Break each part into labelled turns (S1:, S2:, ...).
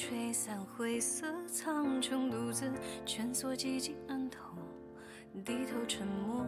S1: 吹散灰色苍穹，独自蜷缩寂静暗头，低头沉默，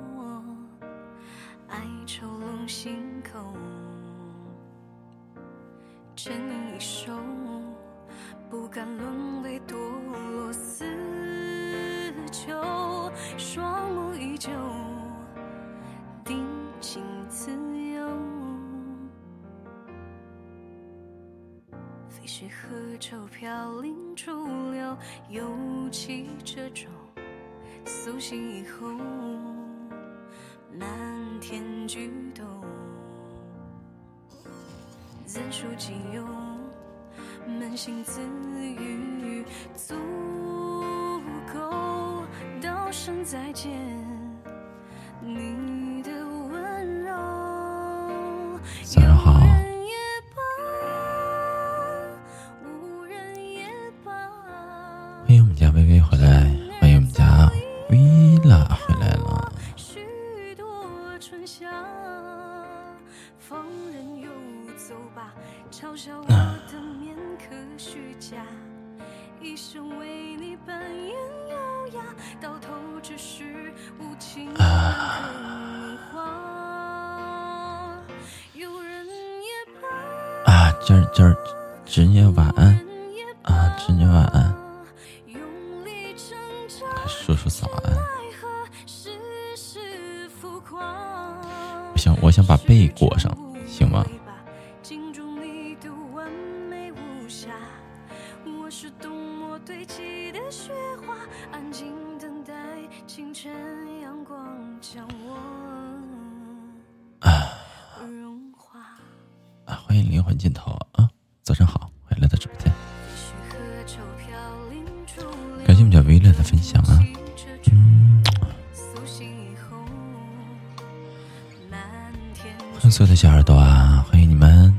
S2: 换
S1: 镜
S2: 头啊，早上好，欢迎来到直播间，感谢我们家薇乐的分享啊。嗯，欢迎所有的小耳朵啊，欢迎你们，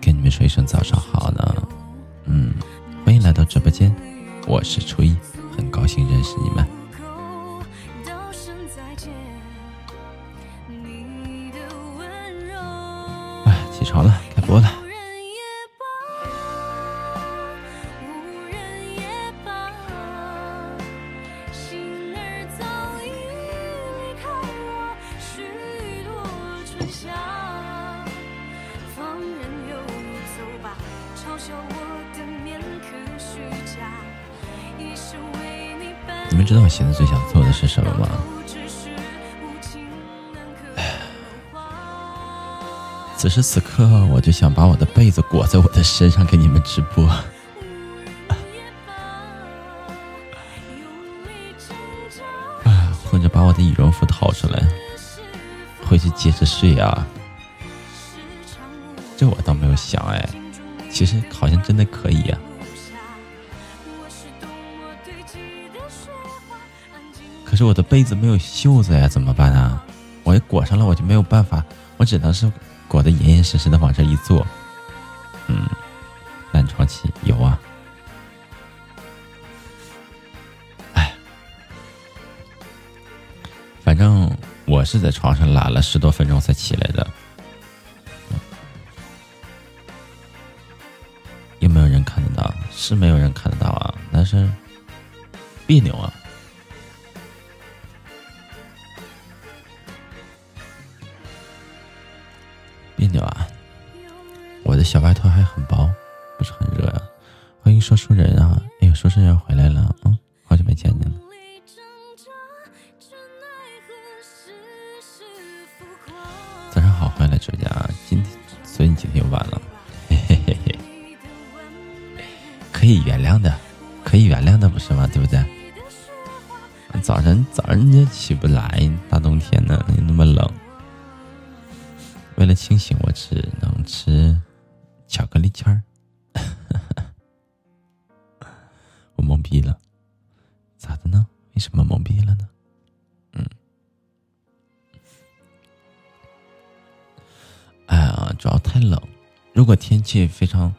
S2: 跟你们说一声早上好呢。嗯，欢迎来到直播间，我是初一，很高兴认识你们。哎，起床了，
S1: 无人也罢，无人也罢，心儿早已离开我许多春夏，放任游走吧，嘲笑我的面可虚假，一生为你扮
S2: 你们知道我现在最想做的是什么吗？此时此刻，我就想把我的被子裹在我的身上给你们直播。啊，或者把我的羽绒服掏出来，回去接着睡啊。这我倒没有想哎，其实好像真的可以啊、可是我的被子没有袖子呀，怎么办啊？我一裹上了，我就没有办法，我只能是裹得严严实实的往这一坐。嗯，烂床期有啊。哎，反正我是在床上懒了十多分钟才起来的。有没有人看得到？是没有人看得到啊，但是别扭啊。早上你就起不来，大冬天的又那么冷。为了清醒，我只能吃巧克力签儿。我懵逼了，咋的呢？为什么懵逼了呢？嗯，哎呀，主要太冷。如果天气非常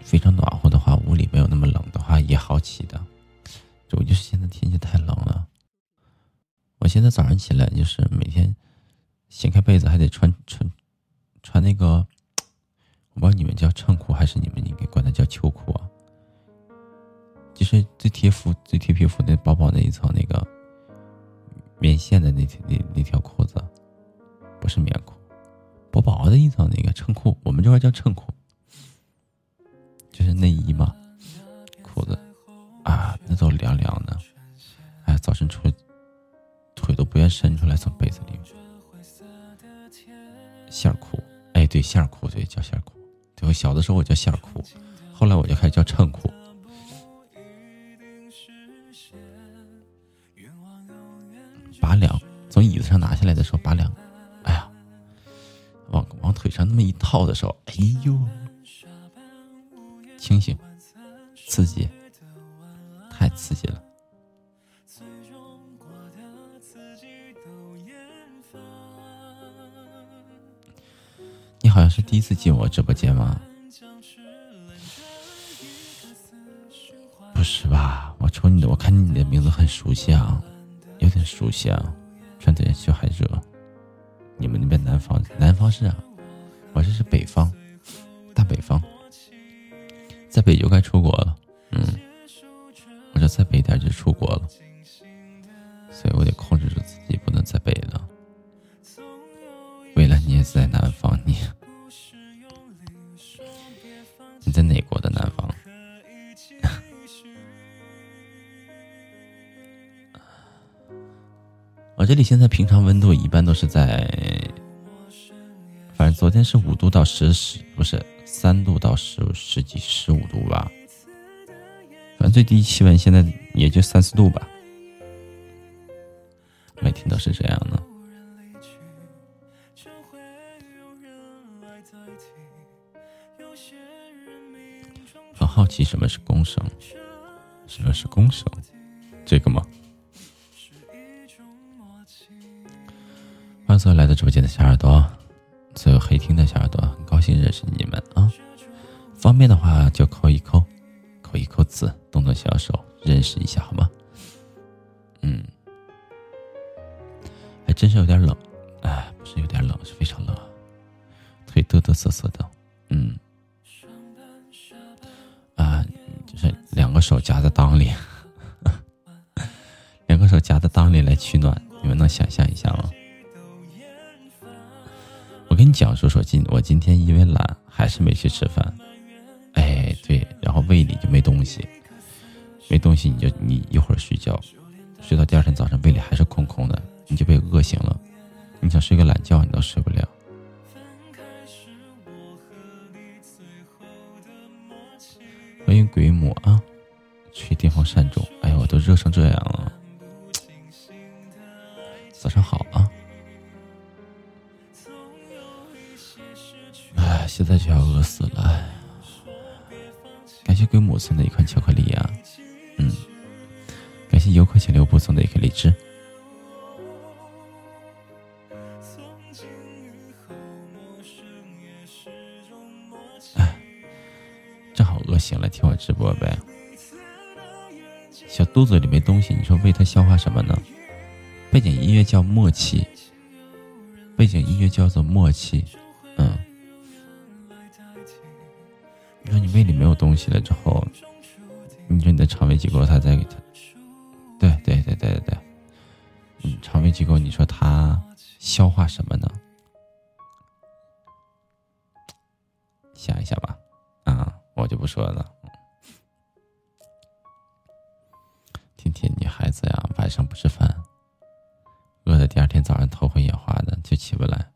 S2: 非常暖和的话，屋里没有那么冷的话，也好起的。主要就是现在天气太冷了。我现在早上起来就是每天掀开被子还得穿穿穿那个，我不知道你们叫衬裤还是你们应该管它叫秋裤啊，就是最贴肤、最贴皮肤的薄薄那一层那个棉线的那那那条裤子，不是棉裤，薄薄的一层那个衬裤，我们这块叫衬裤，就是内衣嘛，伸出来从被子里面，线裤，哎，对，线裤，对，叫线裤，对我小的时候我叫线裤，后来我就开始叫衬裤。拔凉，从椅子上拿下来的时候拔凉，哎呀，往往腿上那么一套的时候，哎呦，清醒，刺激，太刺激了。好像是第一次进我直播间吗？不是吧？我瞅你的，我看你的名字很熟悉啊。有点熟悉啊，穿的小海热。你们那边南方，南方是啊，我这是北方，大北方，在北就该出国了。嗯，我这再北点就出国了，所以我得控制住自己，不能再北了。未来你也在南方，你南方？我这里现在平常温度一般都是在，反正昨天是五度到十十，不是三度到十十几十五度吧，反正最低气温现在也就三四度吧，每天都是这样的。很好奇什么是公绳，什么是公绳？这个吗？欢迎所有来到直播间的小耳朵，所有黑听的小耳朵，很高兴认识你们啊！方便的话就扣一扣，扣一扣字，动动小手，认识一下好吗？嗯，还真是有点冷，哎，不是有点冷，是非常冷，腿哆哆瑟瑟的，嗯，啊，就是两个手夹在裆里，两个手夹在裆里来取暖，你们能想象一下吗？我跟你讲说说今我今天因为懒还是没去吃饭，哎对，然后胃里就没东西，没东西你就你一会儿睡觉，睡到第二天早上胃里还是空空的，你就被饿醒了，你想睡个懒觉你都睡不了。欢迎鬼母啊，吹电风扇中，哎呀我都热成这样了，早上好啊。哎，现在就要饿死了！感谢鬼母送的一款巧克力呀，嗯，感谢游客请留步送的一颗荔枝。听我呗。小肚子里没东西，你说喂它消化什么呢？背景音乐叫默契，背景音乐叫做默契，嗯。你说你胃里没有东西了之后，你说你的肠胃机构它在给它，对对对对对对，嗯，肠胃机构你说它消化什么呢？想一想吧，啊，我就不说了。今天女孩子呀，晚上不吃饭，饿的第二天早上头昏眼花的就起不来，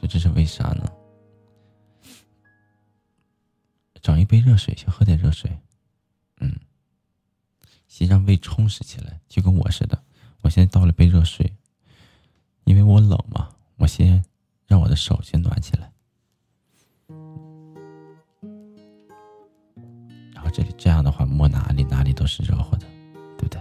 S2: 这这是为啥呢？找一杯热水，先喝点热水，嗯，先让胃充实起来，就跟我似的。我先倒了杯热水，因为我冷嘛，我先让我的手先暖起来，然后这里这样的话摸哪里哪里都是热乎的，对不对？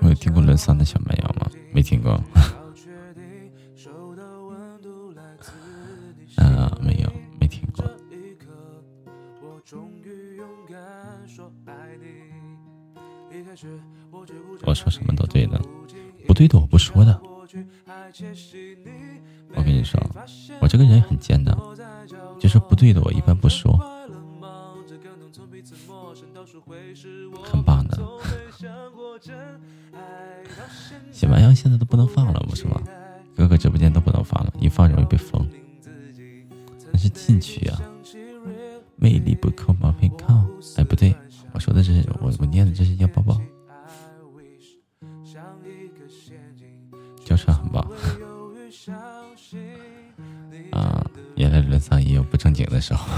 S2: 我有听过伦桑的小蛮腰吗？没听过。啊，没有，没听过。我说什么都对的，不对的我不说的。我跟你说，我这个人很贱的，就是不对的我一般不说。很棒的。喜马拉现在都不能放了，不是吗？各个直播间都不能放了，一放容易被封。那是禁区啊！魅力不可貌非靠。哎，不对，我说的这是我我念的这是叫宝宝。就是很棒。啊，原来伦桑也有不正经的时候。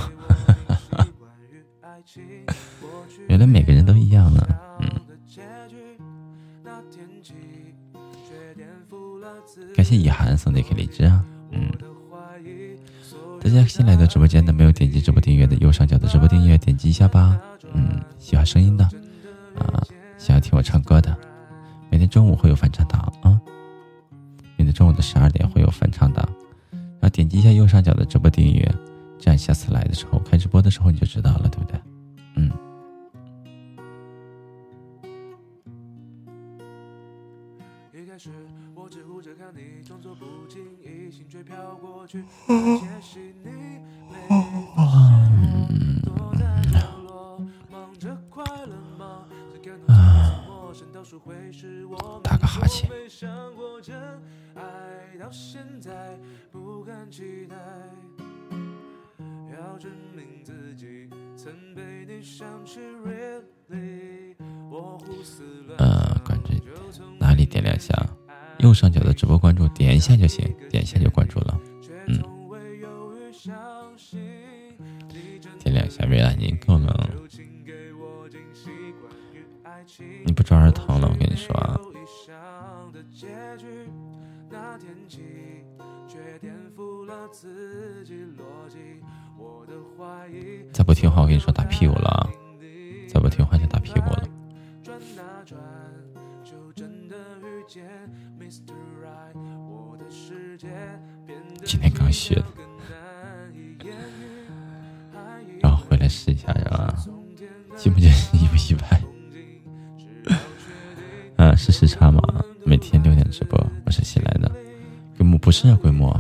S2: 原来每个人都一样呢。嗯。感谢以涵送的一颗荔枝啊。嗯。大家新来到直播间的，没有点击直播订阅的，右上角的直播订阅点击一下吧。嗯，喜欢声音的，啊，想要听我唱歌的，每天中午会有翻唱档啊。中午的十二点会有返场档，然后点击一下右上角的直播订阅，这样下次来的时候开直播的时候你就知道了，对不对？嗯。打个哈欠。呃，关注哪里点两下？右上角的直播关注，点一下就行，点一下就关注了。嗯，点两下，未来您够了。你不抓耳疼了，我跟你说啊。再不听话，我跟你说打屁股了啊！再不听话就打屁股了。今天刚学的，然后回来试一下，是吧？信不信意不意外？是时差吗？每天六点直播，我是新来的。规模不是啊，规模，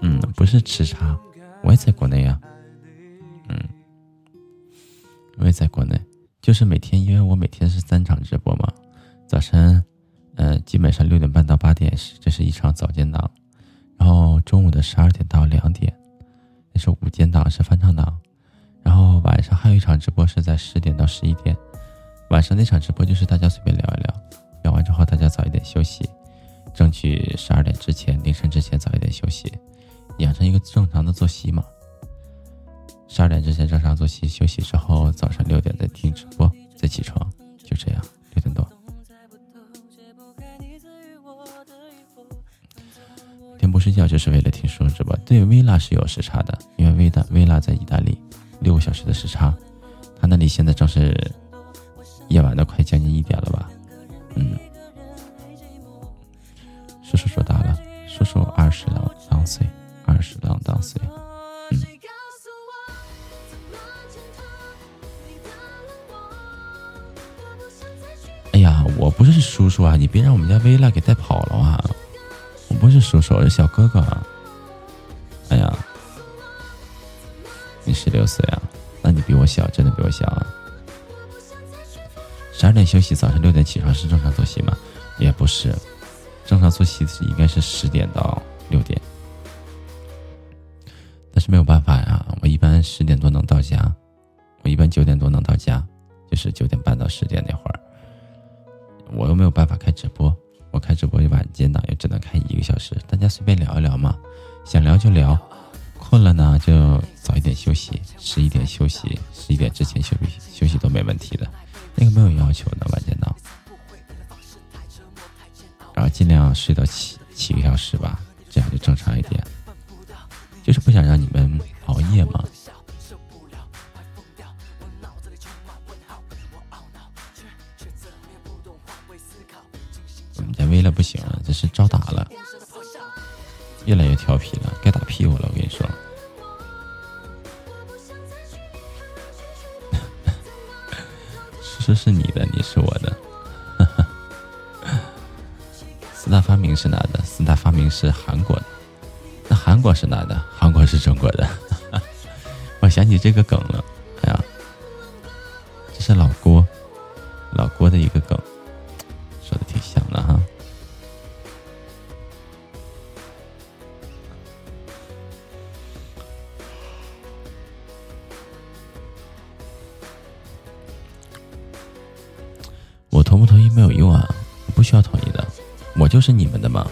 S2: 嗯，不是时差，我也在国内呀。嗯，我也在国内，就是每天，因为我每天是三场直播嘛。早晨，呃，基本上六点半到八点是这是一场早间档，然后中午的十二点到两点，那是午间档，是翻唱档，然后晚上还有一场直播是在十点到十一点。晚上那场直播就是大家随便聊一聊，聊完之后大家早一点休息，争取十二点之前、凌晨之前早一点休息，养成一个正常的作息嘛。十二点之前正常作息，休息之后早上六点再听直播，再起床，就这样，六点多。天不睡觉就是为了听书直播，对，薇拉是有时差的，因为薇达薇拉在意大利，六个小时的时差，他那里现在正是。夜晚都快将近一点了吧，嗯，叔叔说大了，叔叔二十郎当岁，二十郎当岁，嗯。哎呀，我不是叔叔啊，你别让我们家薇拉给带跑了啊！我不是叔叔，我是小哥哥。哎呀，你十六岁啊？休息，早上六点起床是正常作息吗？也不是，正常作息应该是十点到六点。但是没有办法呀，我一般十点多能到家，我一般九点多能到家，就是九点半到十点那会儿。我又没有办法开直播，我开直播晚间档也只能开一个小时，大家随便聊一聊嘛，想聊就聊，困了呢就早一点休息，十一点休息，十一点之前休息休息都没问题的。那个没有要求的晚间档，然后尽量睡到七七个小时吧，这
S1: 个梗了，哎呀，这是老郭，老郭的一个梗，说的挺像的哈。我同不同意没有用啊，不需要同意的，我就是你们的嘛，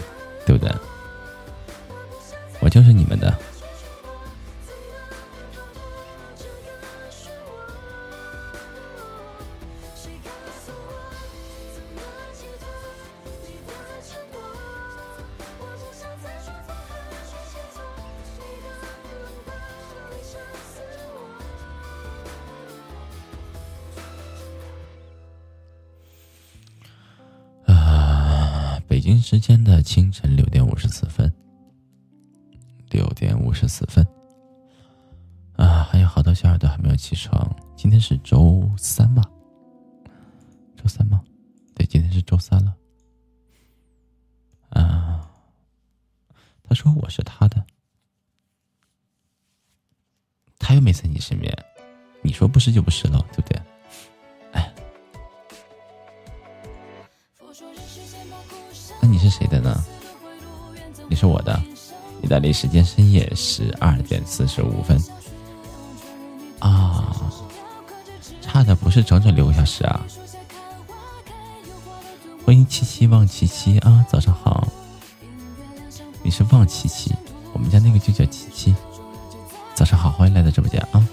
S1: 还有好多小耳朵还没有起床。今天是周三吧？周三吗？对，今天是周三了。啊，他说我是他的，他又没在你身边，你说不是就不是了，对不对？哎，那你是谁的呢？你是我的。意大利时间深夜十二点四十五分。啊，差的不是整整六个小时啊！欢迎七七望七七啊，早上好。你是望七七，我们家那个就叫七七。早上好，欢迎来到直播间啊。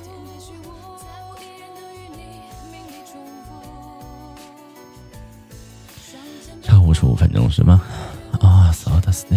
S1: 五十五分钟是吗？啊，扫的是的。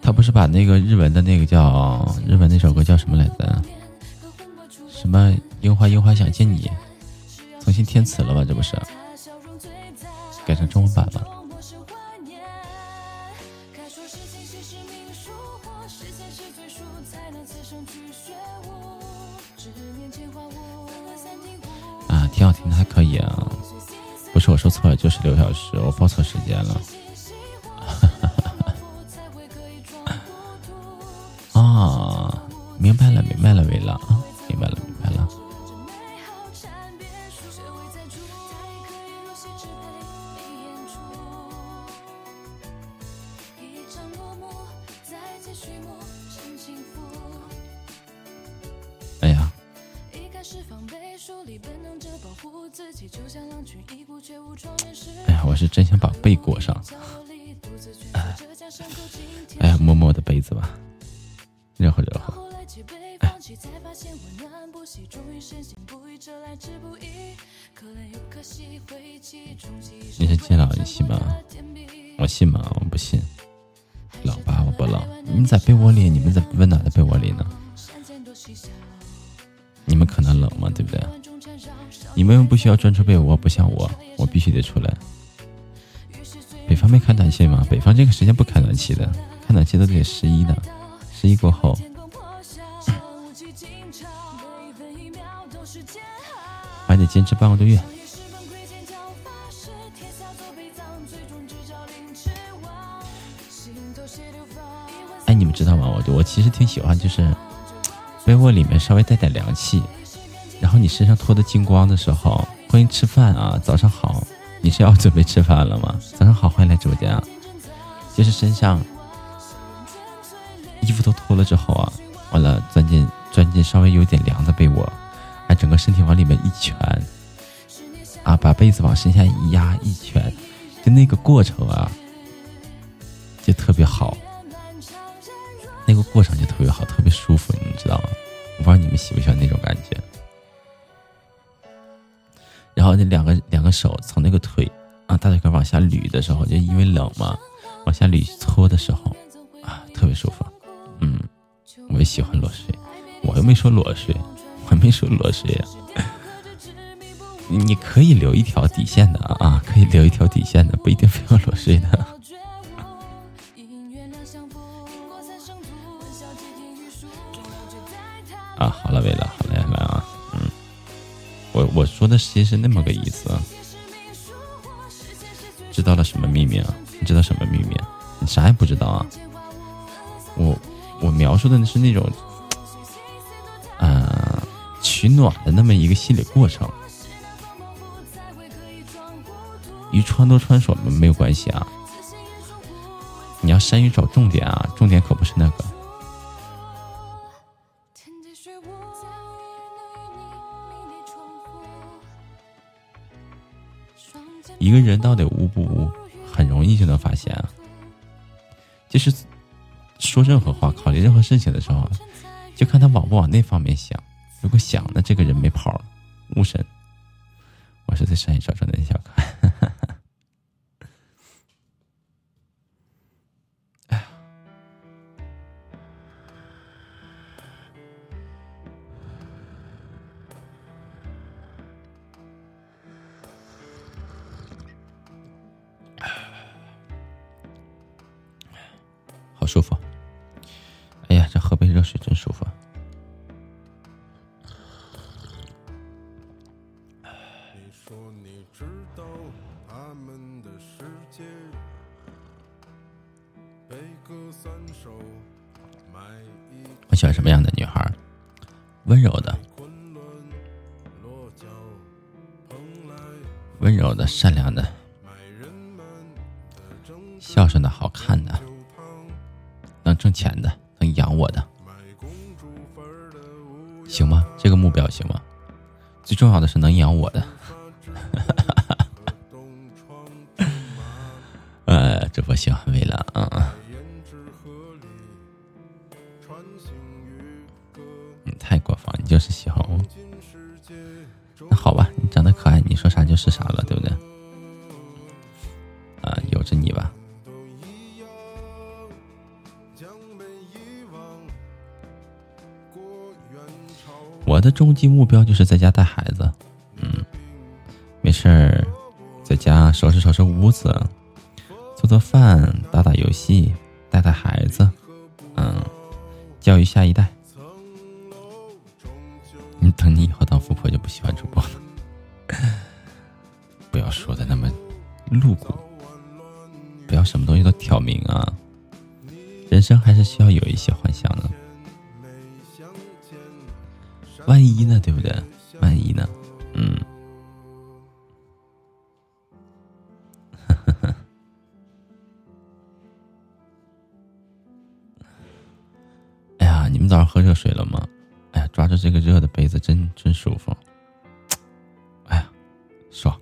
S1: 他不是把那个日文的那个叫日文那首歌叫什么来着？什么樱花樱花想见你，重新填词了吧？这不是改成中文版了？啊，挺好听的，还可以啊。说错了，就是六小时，我报错时间了。啊，明白了，明白了，维拉啊，明白了，哎呀，我是真想把被裹上。哎呀，摸摸我的被子吧，热乎热乎。你是金老，你信吗？我信吗？我不信。冷吧，我不冷。你在被窝里？你们在温暖的被窝里呢？你们可能冷吗？对不对？你们不需要钻出被窝，不像我，我必须得出来。北方没开暖气吗？北方这个时间不开暖气的，开暖气都得十一呢，十一过后。还得坚持半个多月。哎，你们知道吗？我我其实挺喜欢，就是。被窝里面稍微带点凉气，然后你身上脱的精光的时候，欢迎吃饭啊！早上好，你是要准备吃饭了吗？早上好，欢迎来直播间啊！就是身上衣服都脱了之后啊，完了钻进钻进稍微有点凉的被窝，哎，整个身体往里面一蜷，啊，把被子往身下一压一蜷，就那个过程啊，就特别好。那个过程就特别好，特别舒服，你知道吗？我不知道你们喜不喜欢那种感觉。
S2: 然后那两个两个手从那个腿啊大腿根往下捋的时候，就因为冷嘛，往下捋搓的时候啊，特别舒服。嗯，我也喜欢裸睡，我又没说裸睡，我没说裸睡呀。你可以留一条底线的啊，可以留一条底线的，不一定非要裸睡的。啊，好了，没了，好嘞，来啊，嗯，我我说的其实是那么个意思。知道了什么秘密啊？你知道什么秘密？你啥也不知道啊？我我描述的是那种，呃，取暖的那么一个心理过程。与穿多穿少没有关系啊！你要善于找重点啊，重点可不是那个。一个人到底污不污，很容易就能发现啊。就是说任何话、考虑任何事情的时候，就看他往不往那方面想。如果想，那这个人没跑了，无神。我是在善于找重点的小可舒服，哎呀，这喝杯热水真舒服。我喜欢什么样的女孩？温柔的，温柔的，善良的，行吗？最重要的是能养我的。极目标就是在家带孩子，嗯，没事儿，在家收拾收拾屋子，做做饭，打打游戏，带带孩子，嗯，教育下一代。你等你以后当富婆就不喜欢主播了，不要说的那么露骨，不要什么东西都挑明啊，人生还是需要有一些幻想的。万一呢？对不对？万一呢？嗯。哎呀，你们早上喝热水了吗？哎呀，抓着这个热的杯子，真真舒服。哎呀，爽。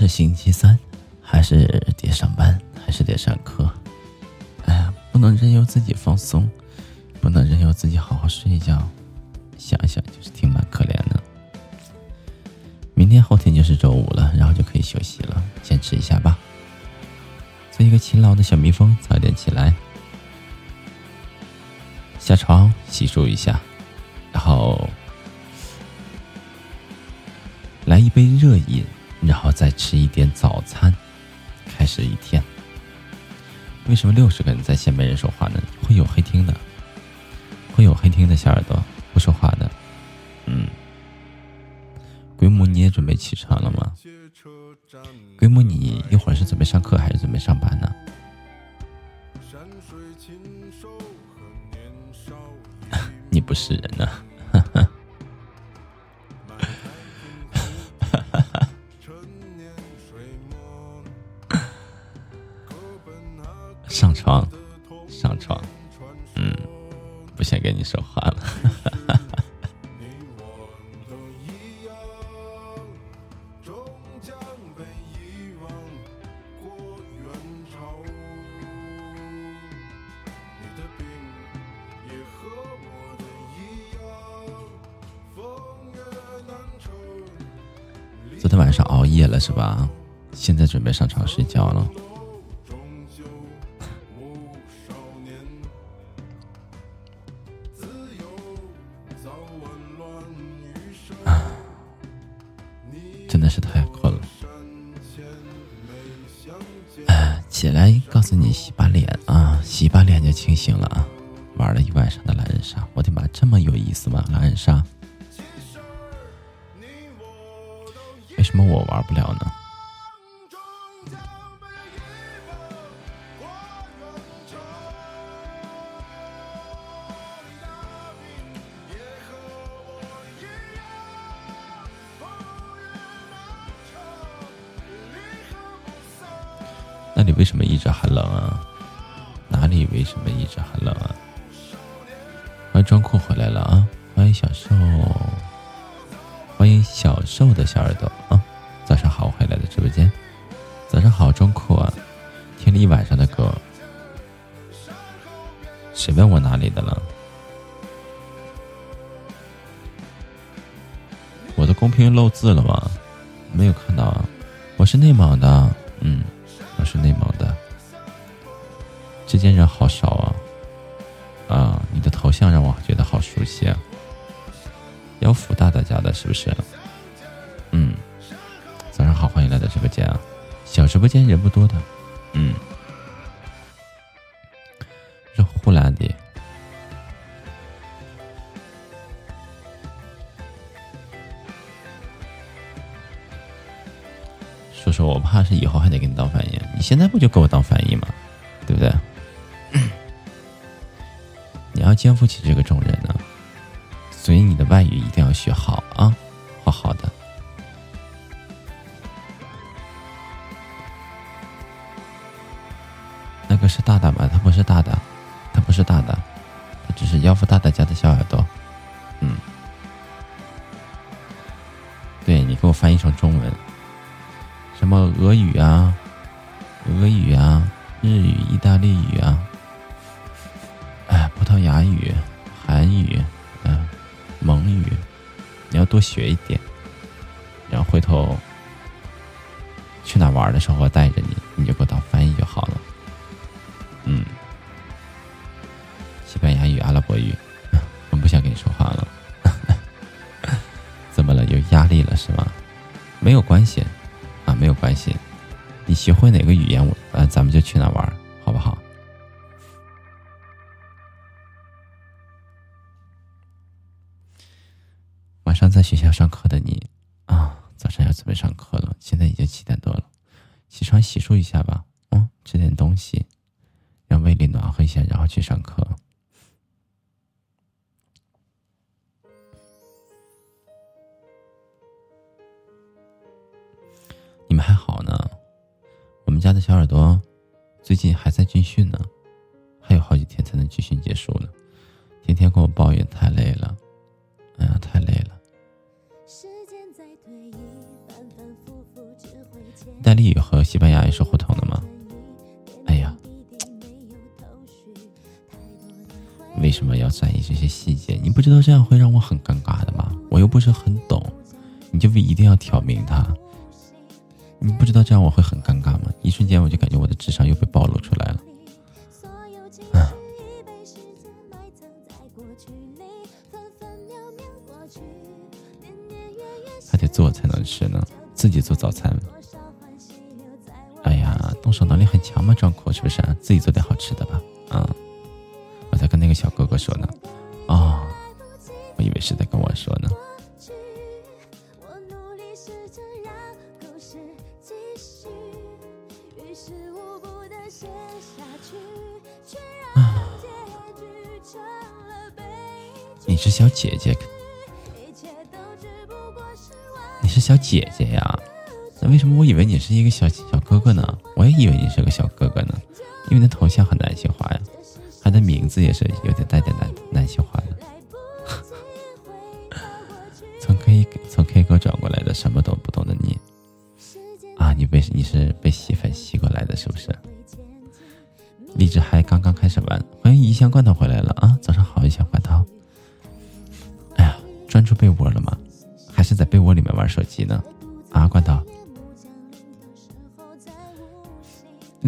S2: 是星期三，还是得上班，还是得上课？哎呀，不能任由自己放松，不能任由自己好好睡一觉。想想就是挺蛮可怜的。明天后天就是周五了，然后就可以休息了，坚持一下吧。做一个勤劳的小蜜蜂，早点起来，下床洗漱一下，然后来一杯热饮，然后再吃一点早餐，开始一天。为什么六十个人在线没人说话呢？会有黑听的，会有黑听的小耳朵不说话的。嗯，鬼母，你也准备起床了吗？鬼母，你一会儿是准备上课还是准备上班呢？你不是人啊！啊现在准备上床睡觉了。听漏字了吗？没有看到啊，我是内蒙的，嗯，我是内蒙的，这间人好少啊，啊，你的头像让我觉得好熟悉啊，妖福大大家的是不是？嗯，早上好，欢迎来到直播间啊，小直播间人不多的。现在不就给我当翻译吗？对不对？你要肩负起这个重任呢所以你的外语一定要学好。不知道这样会让我很尴尬的吗？我又不是很懂，你就不一定要挑明他。你不知道这样我会很尴尬吗？一瞬间我就感觉我的智商又被暴露出来了。还得做才能吃呢，自己做早餐。哎呀，动手能力很强嘛，张阔是不是？自己做点好吃的吧。啊。我在跟那个小哥哥说呢。我以为是在跟我说呢。你是小姐姐。你是小姐姐呀。那为什么我以为你是一个小小哥哥呢？我也以为你是个小哥哥呢，因为那头像很难消化呀，他的名字也是有点。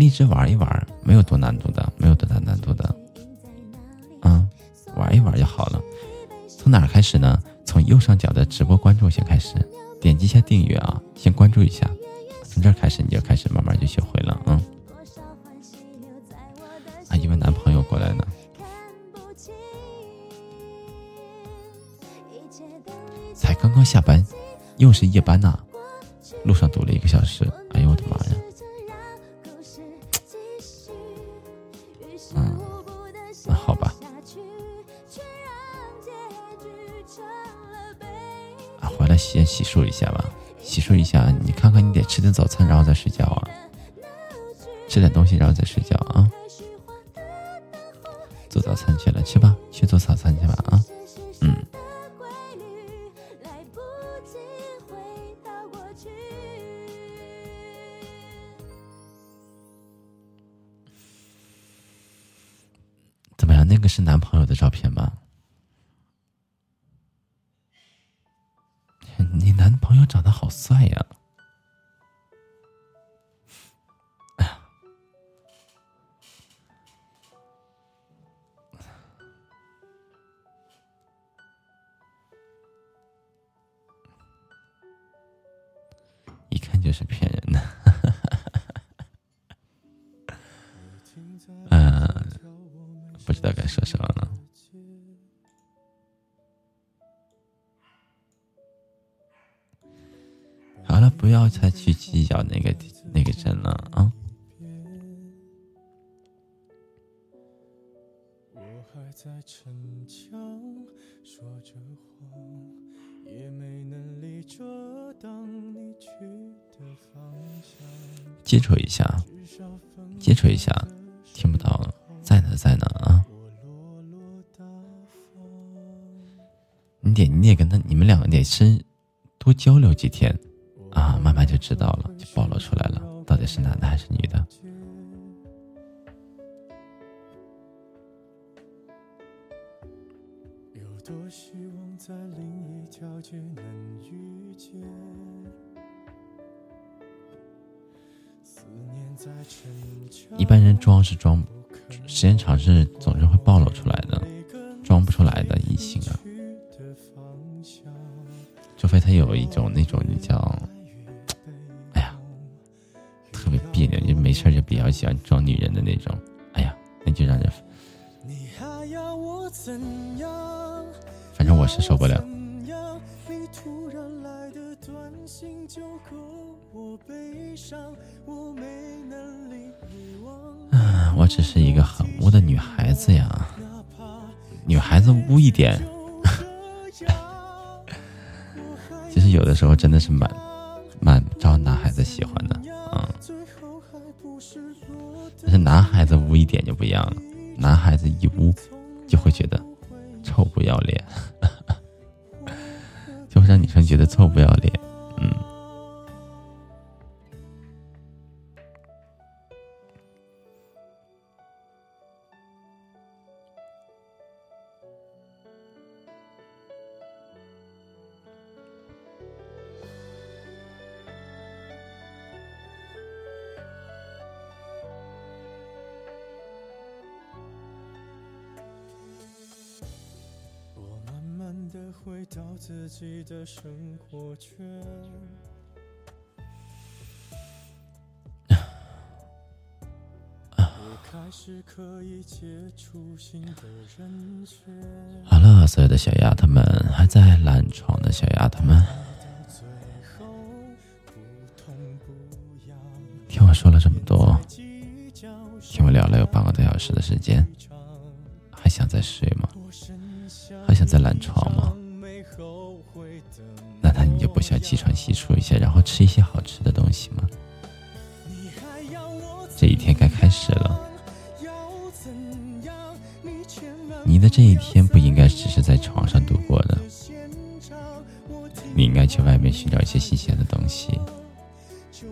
S2: 荔枝玩一玩，没有多难度的，没有多大难度的。嗯，玩一玩就好了。从哪开始呢？从右上角的直播关注先开始，点击一下订阅啊，先关注一下。从这开始你就开始慢慢就学会了，嗯。还以为男朋友过来呢，才刚刚下班，又是夜班呐，路上堵了一个小时，哎呦我的妈呀！先洗漱一下吧，洗漱一下，你看看你得吃点早餐，然后再睡觉啊，吃点东西，然后再睡觉啊。做早餐去了，去吧，去做早餐去吧啊！嗯，怎么样？那个是男朋友的照片吗？你男朋友长得好帅呀！一看就是骗人的，嗯，不知道该说什么了。了，不要再去计较那个那个人了啊。接触一下，接触一下，听不到，在呢，在呢啊！你得，你得跟他，你们两个得深多交流几天啊，慢慢就知道了，就暴露出来了，到底是男的还是女的。一般人装是装，时间长是总是会暴露出来的，装不出来的异性啊，除非他有一种那种叫，没事就比较喜欢装女人的那种，哎呀，那就让人，反正我是受不了。嗯，我只是一个很污的女孩子呀，女孩子污一点，其实有的时候真的是蛮蛮招男孩子喜欢的，嗯，但是男孩子污一点就不一样了，男孩子一污就会觉得臭不要脸，就会让女生觉得臭不要脸，嗯。好了，所有的小丫头们，还在懒床的小丫头们，听我说了这么多，听我聊了有半个多小时的时间，还想再睡吗？还想再懒床吗？那他你就不想起床洗漱一下，然后吃一些好吃的东西吗？这一天该开始了。你的这一天不应该只是在床上度过的，你应该去外面寻找一些新鲜的东西，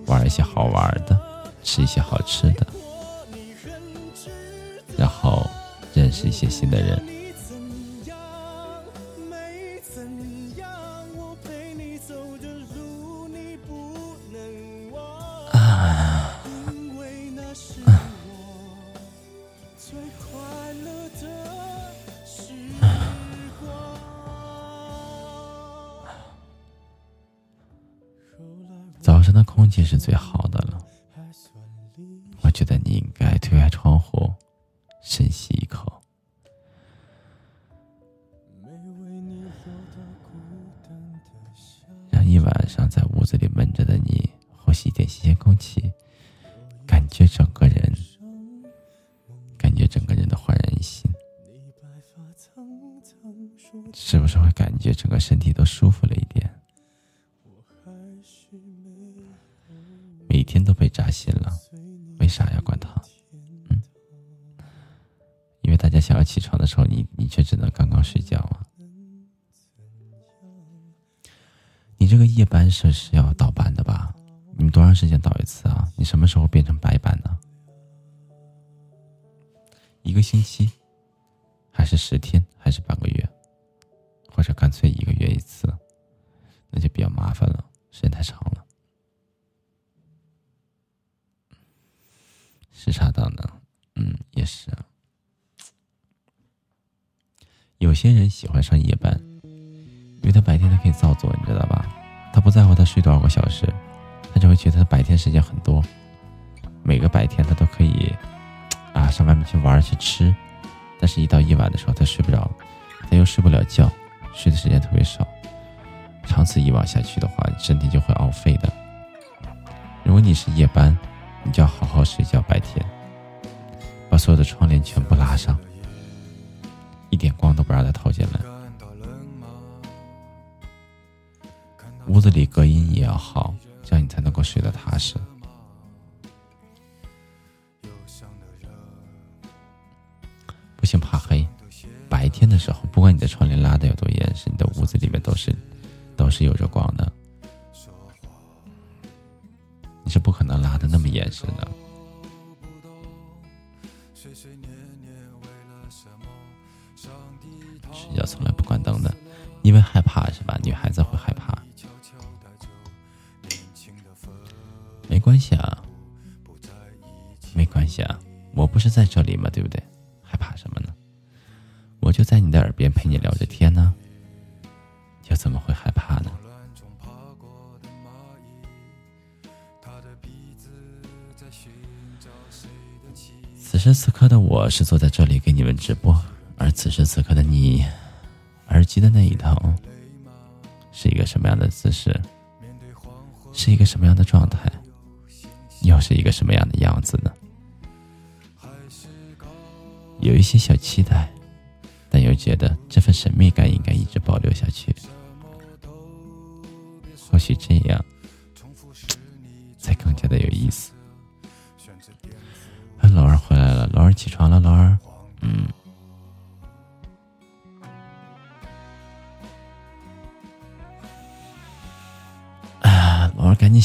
S2: 玩一些好玩的，吃一些好吃的，然后认识一些新的人。起床的时候，你你却只能刚刚睡觉啊！你这个夜班是是要倒班的吧？你们多长时间倒一次啊？你什么时候变成白班呢？一个星期，还是十天，还是半个月，或者干脆一个月一次？那就比较麻烦了，时间太长了。时差到呢，嗯，也是啊。有些人喜欢上夜班，因为他白天他可以造作，你知道吧？他不在乎他睡多少个小时，他就会觉得他白天时间很多，每个白天他都可以啊上外面去玩去吃，但是一到夜晚的时候他睡不着，他又睡不了觉，睡的时间特别少，长此以往下去的话，身体就会熬废的。如果你是夜班，你就要好好睡觉，白天把所有的窗帘全部拉上，一点光都不让它透进来。屋子里隔音也要好，这样你才能够睡得踏实。不行，怕黑。白天的时候，不管你的窗帘拉的有多严实，你的屋子里面都是都是有着光的。你是不可能拉的那么严实的。睡觉从来不关灯的，因为害怕是吧？女孩子会害怕。没关系啊，没关系啊，我不是在这里吗？对不对？害怕什么呢？我就在你的耳边陪你聊着天呢，又怎么会害怕呢？此时此刻的我是坐在这里给你们直播，此时此刻的你，耳机的那一头，是一个什么样的姿势？是一个什么样的状态？又是一个什么样的样子呢？有一些小期待，但又觉得这份神秘感应该一直保留下去。或许这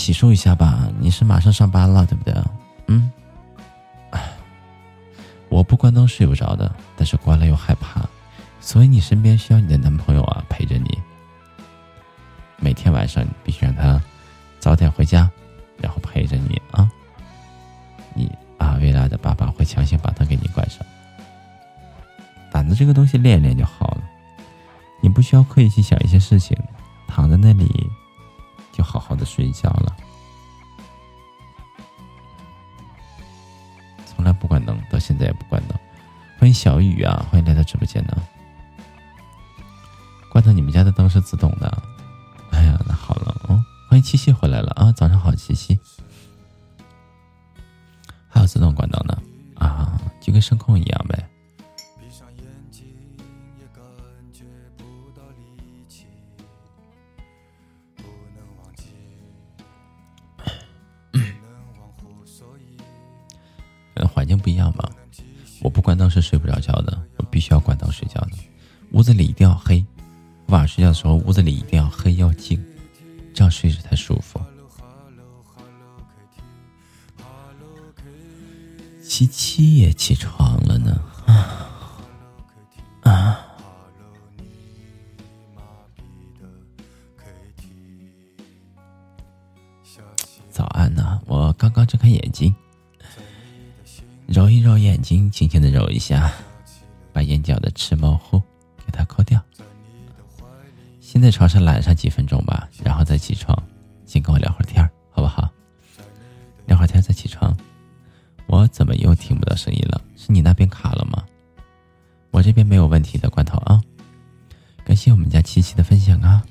S2: 洗漱一下吧，你是马上上班了，对不对？嗯，我不关灯睡不着的，但是关了又害怕，所以你身边需要你的男朋友啊陪着你，每天晚上必须让他早点回家，然后陪着你啊。你啊未来的爸爸会强行把灯给你关上，胆子这个东西练一练就好了，你不需要刻意去想一些事情，躺在那里小雨啊，欢迎来到直播间呢。关头，你们家的灯是自动的？哎呀，那好了哦。欢迎七夕回来了啊，早上好，七夕。还有自动关灯呢啊，就跟声控一样把眼角的赤毛糊给它抠掉。先在床上懒上几分钟吧，然后再起床，先跟我聊会儿天儿，好不好？聊会儿天再起床。我怎么又听不到声音了？是你那边卡了吗？我这边没有问题的，罐头啊！感谢我们家七七的分享啊！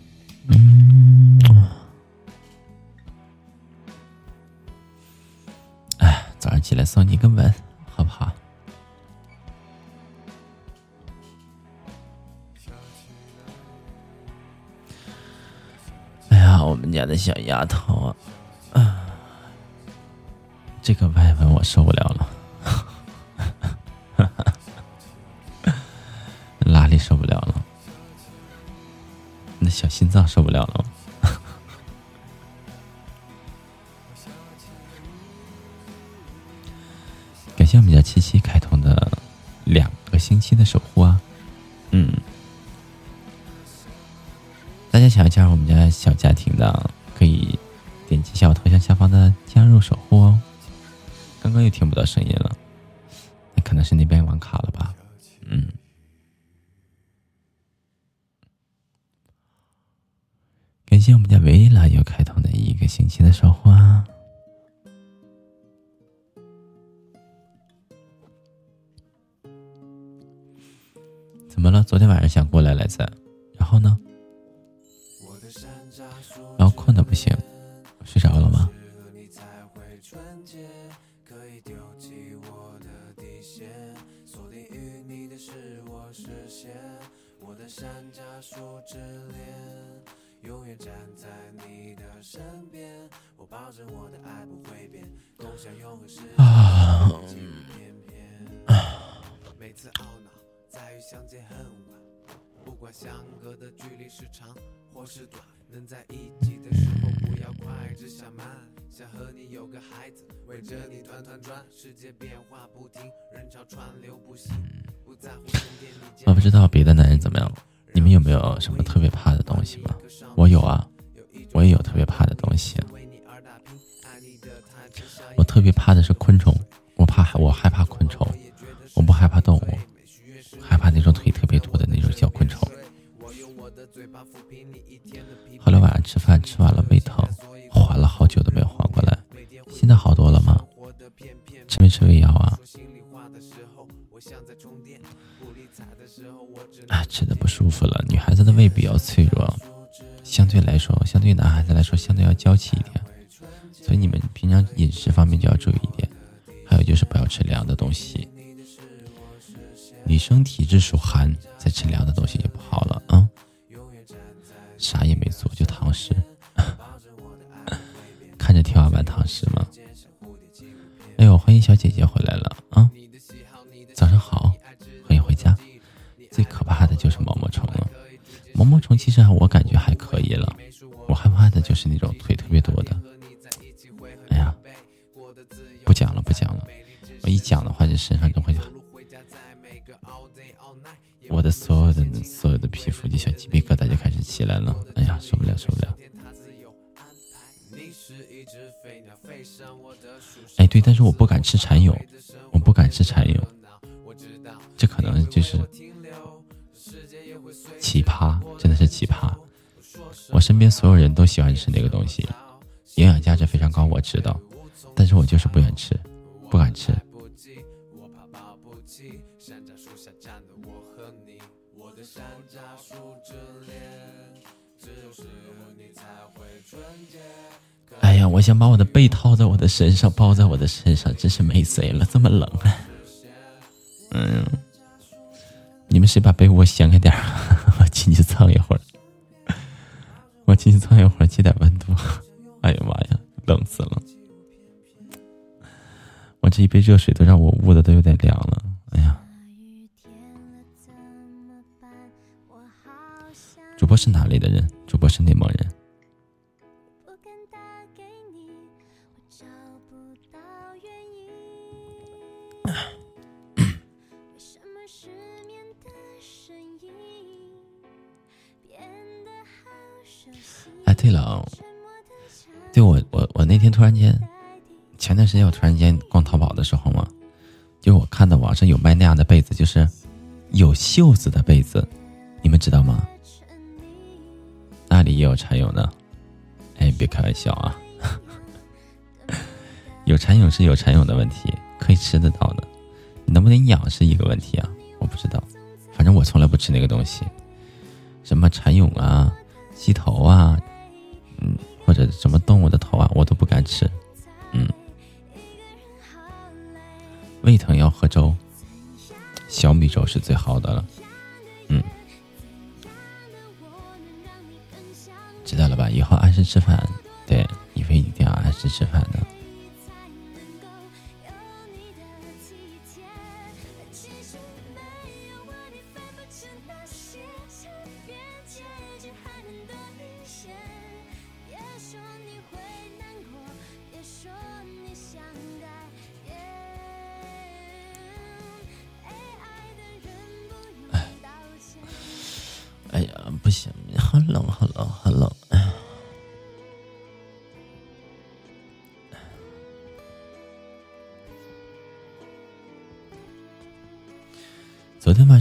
S2: 嗯，哎，早上起来送你一个吻，我们家的小丫头啊！这个外文我受不了了，拉力受不了了，那小心脏受不了了。感谢我们家七七开通的两个星期的守护想加入我们家小家庭的，可以点击一下我头像下方的加入守护哦。刚刚又听不到声音了，那可能是那边网卡了吧？嗯。感谢我们家维拉又开通的一个星期的守护啊！怎么了？昨天晚上想过来来着，我不知道别的男人怎么样，你们有没有什么特别怕的东西吗？我有啊，我也有特别怕的东西。我特别怕的是昆虫，我怕我害怕昆虫，我不害怕动物，害怕那种腿特别多的那种小昆虫。后来晚上吃饭吃完了胃疼，缓了好久都没缓过来，现在好多了吗？吃没吃胃药啊？啊，吃的不舒服了。女孩子的胃比较脆弱，相对来说，相对男孩子来说，相对要娇气一点。所以你们平常饮食方面就要注意一点，还有就是不要吃凉的东西。女生体质属寒，再吃凉的东西就不好了。啥也没做，就躺尸，看着天花板躺尸吗？哎呦，欢迎小姐姐回来了啊！早上好，欢迎回家。最可怕的就是毛毛虫了，毛毛虫其实我感觉还可以了，我害怕的就是那种腿特别多的。哎呀，不讲了，不讲了。我一讲的话，就身上就会，我的所有的所有的皮肤就小鸡皮起来了。哎呀，受不了，受不了。哎，对，但是我不敢吃蚕蛹，我不敢吃蚕蛹，这可能就是奇葩，真的是奇葩。我身边所有人都喜欢吃那个东西。营养价值非常高，我知道，但是我就是不愿吃，不敢吃。我想把我的被套在我的身上，包在我的身上，真是没谁了，这么冷。嗯，你们谁把被窝掀开点儿 我进去蹭一会儿。我进去蹭一会儿，接点温度。哎呀妈呀，冷死了！我这一杯热水都让我捂的都有点凉了。哎呀，主播是哪里的人？主播是内蒙人。对了，对我我我那天突然间，前段时间我突然间逛淘宝的时候嘛，就我看到网上有卖那样的被子，就是有袖子的被子，你们知道吗？那里也有蚕蛹呢。哎，别开玩笑啊，有蚕蛹是有蚕蛹的问题，可以吃得到的，能不能养是一个问题啊？我不知道，反正我从来不吃那个东西，什么蚕蛹啊、鸡头啊。嗯，或者什么动物的头啊，我都不敢吃。嗯，胃疼要喝粥，小米粥是最好的了。嗯，知道了吧？以后按时吃饭，对，以后一定要按时吃饭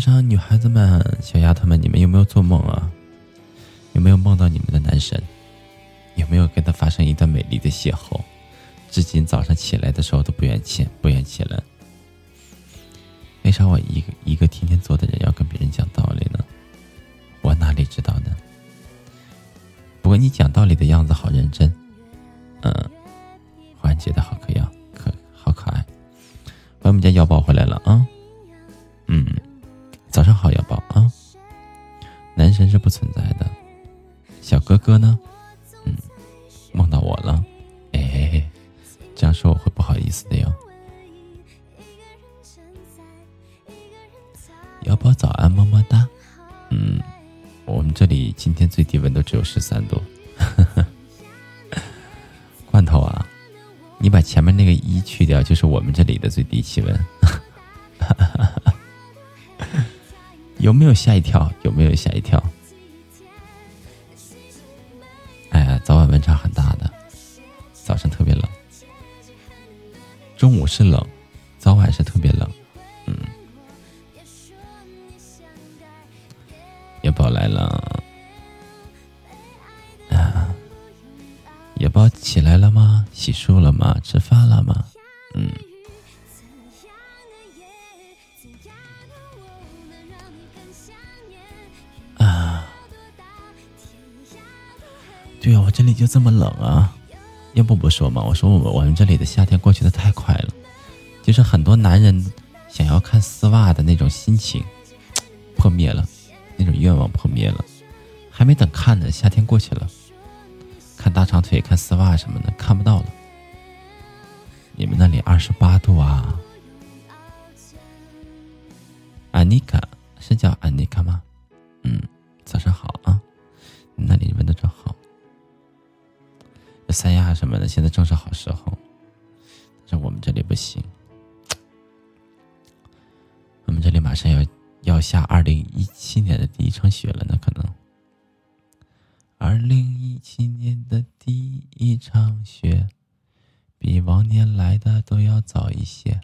S2: 上，女孩子们、小丫头们，你们有没有做梦啊？有没有梦到你们的男神？有没有跟他发生一段美丽的邂逅？至今早上起来的时候都不愿起，不愿起来。为啥我一个一个天天做的人要跟别人讲道冷啊！要不不说嘛，我说我我们这里的夏天过去的太快了，就是很多男人想要看丝袜的那种心情 破灭了，那种愿望破灭了，还没等看呢，夏天过去了，看大长腿、看丝袜什么的看不到了。你们那里二十八度啊？安妮卡三亚什么的，现在正是好时候，但是我们这里不行。我们这里马上要要下二零一七年的第一场雪了，那可能。二零一七年的第一场雪，比往年来的都要早一些。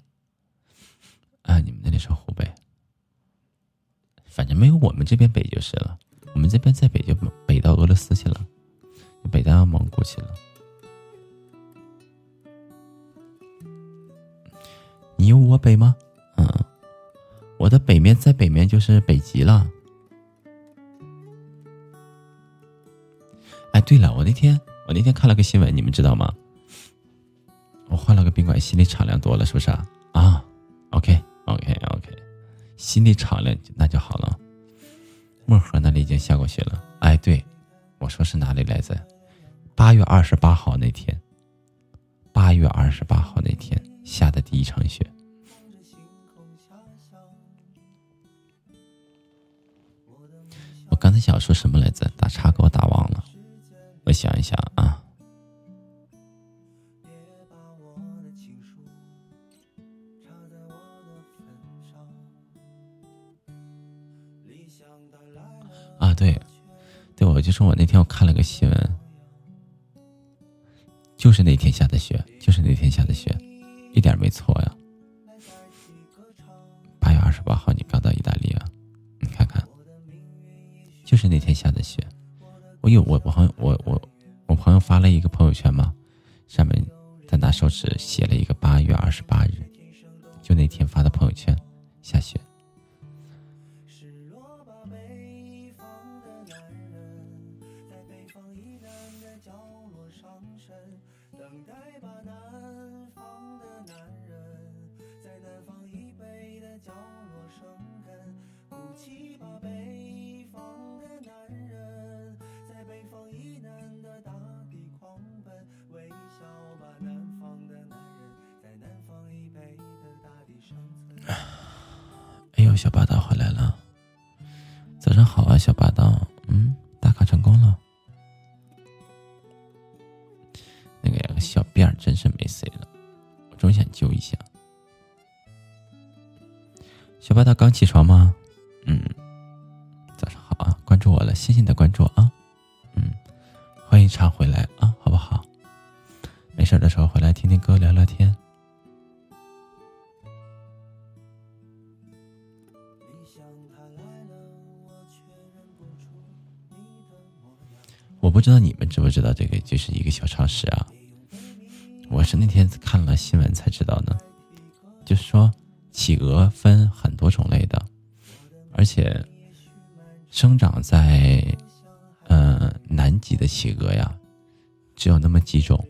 S2: 啊，你们那里是湖北，反正没有我们这边北就是了。我们这边再北就北到俄罗斯去了，北到蒙古去了。你有我北吗？嗯，我的北面在北面就是北极了。哎，对了，我那天我那天看了个新闻，你们知道吗？我换了个宾馆，心里敞亮多了，是不是啊？啊，OK OK OK，心里敞亮那就好了。漠河那里已经下过雪了。哎，对，我说是哪里来着？八月二十八号那天，八月二十八号那天。下的第一场雪。我刚才想说什么来着？打岔给我打忘了。我想一想啊。啊，对，对，我就说我那天我看了个新闻，就是那天下的雪，就是那天下的雪，一点没错呀。八月二十八号你刚到意大利啊？你看看，就是那天下的雪。我有我我朋友我我我朋友发了一个朋友圈嘛，上面他拿手指写了一个八月二十八日，就那天发的朋友圈，下雪。小霸道回来了！早上好啊，小霸道。嗯，打卡成功了。那个小辫儿真是没谁了，我总想揪一下。小霸道刚起床吗？嗯，早上好啊，关注我了，谢谢你的关注啊。嗯，欢迎常回来啊，好不好？没事的时候回来听听歌，聊聊天。不知道你们知不知道这个就是一个小常识啊。我是那天看了新闻才知道的，就是说企鹅分很多种类的，而且生长在嗯南极的企鹅呀，只有那么几种，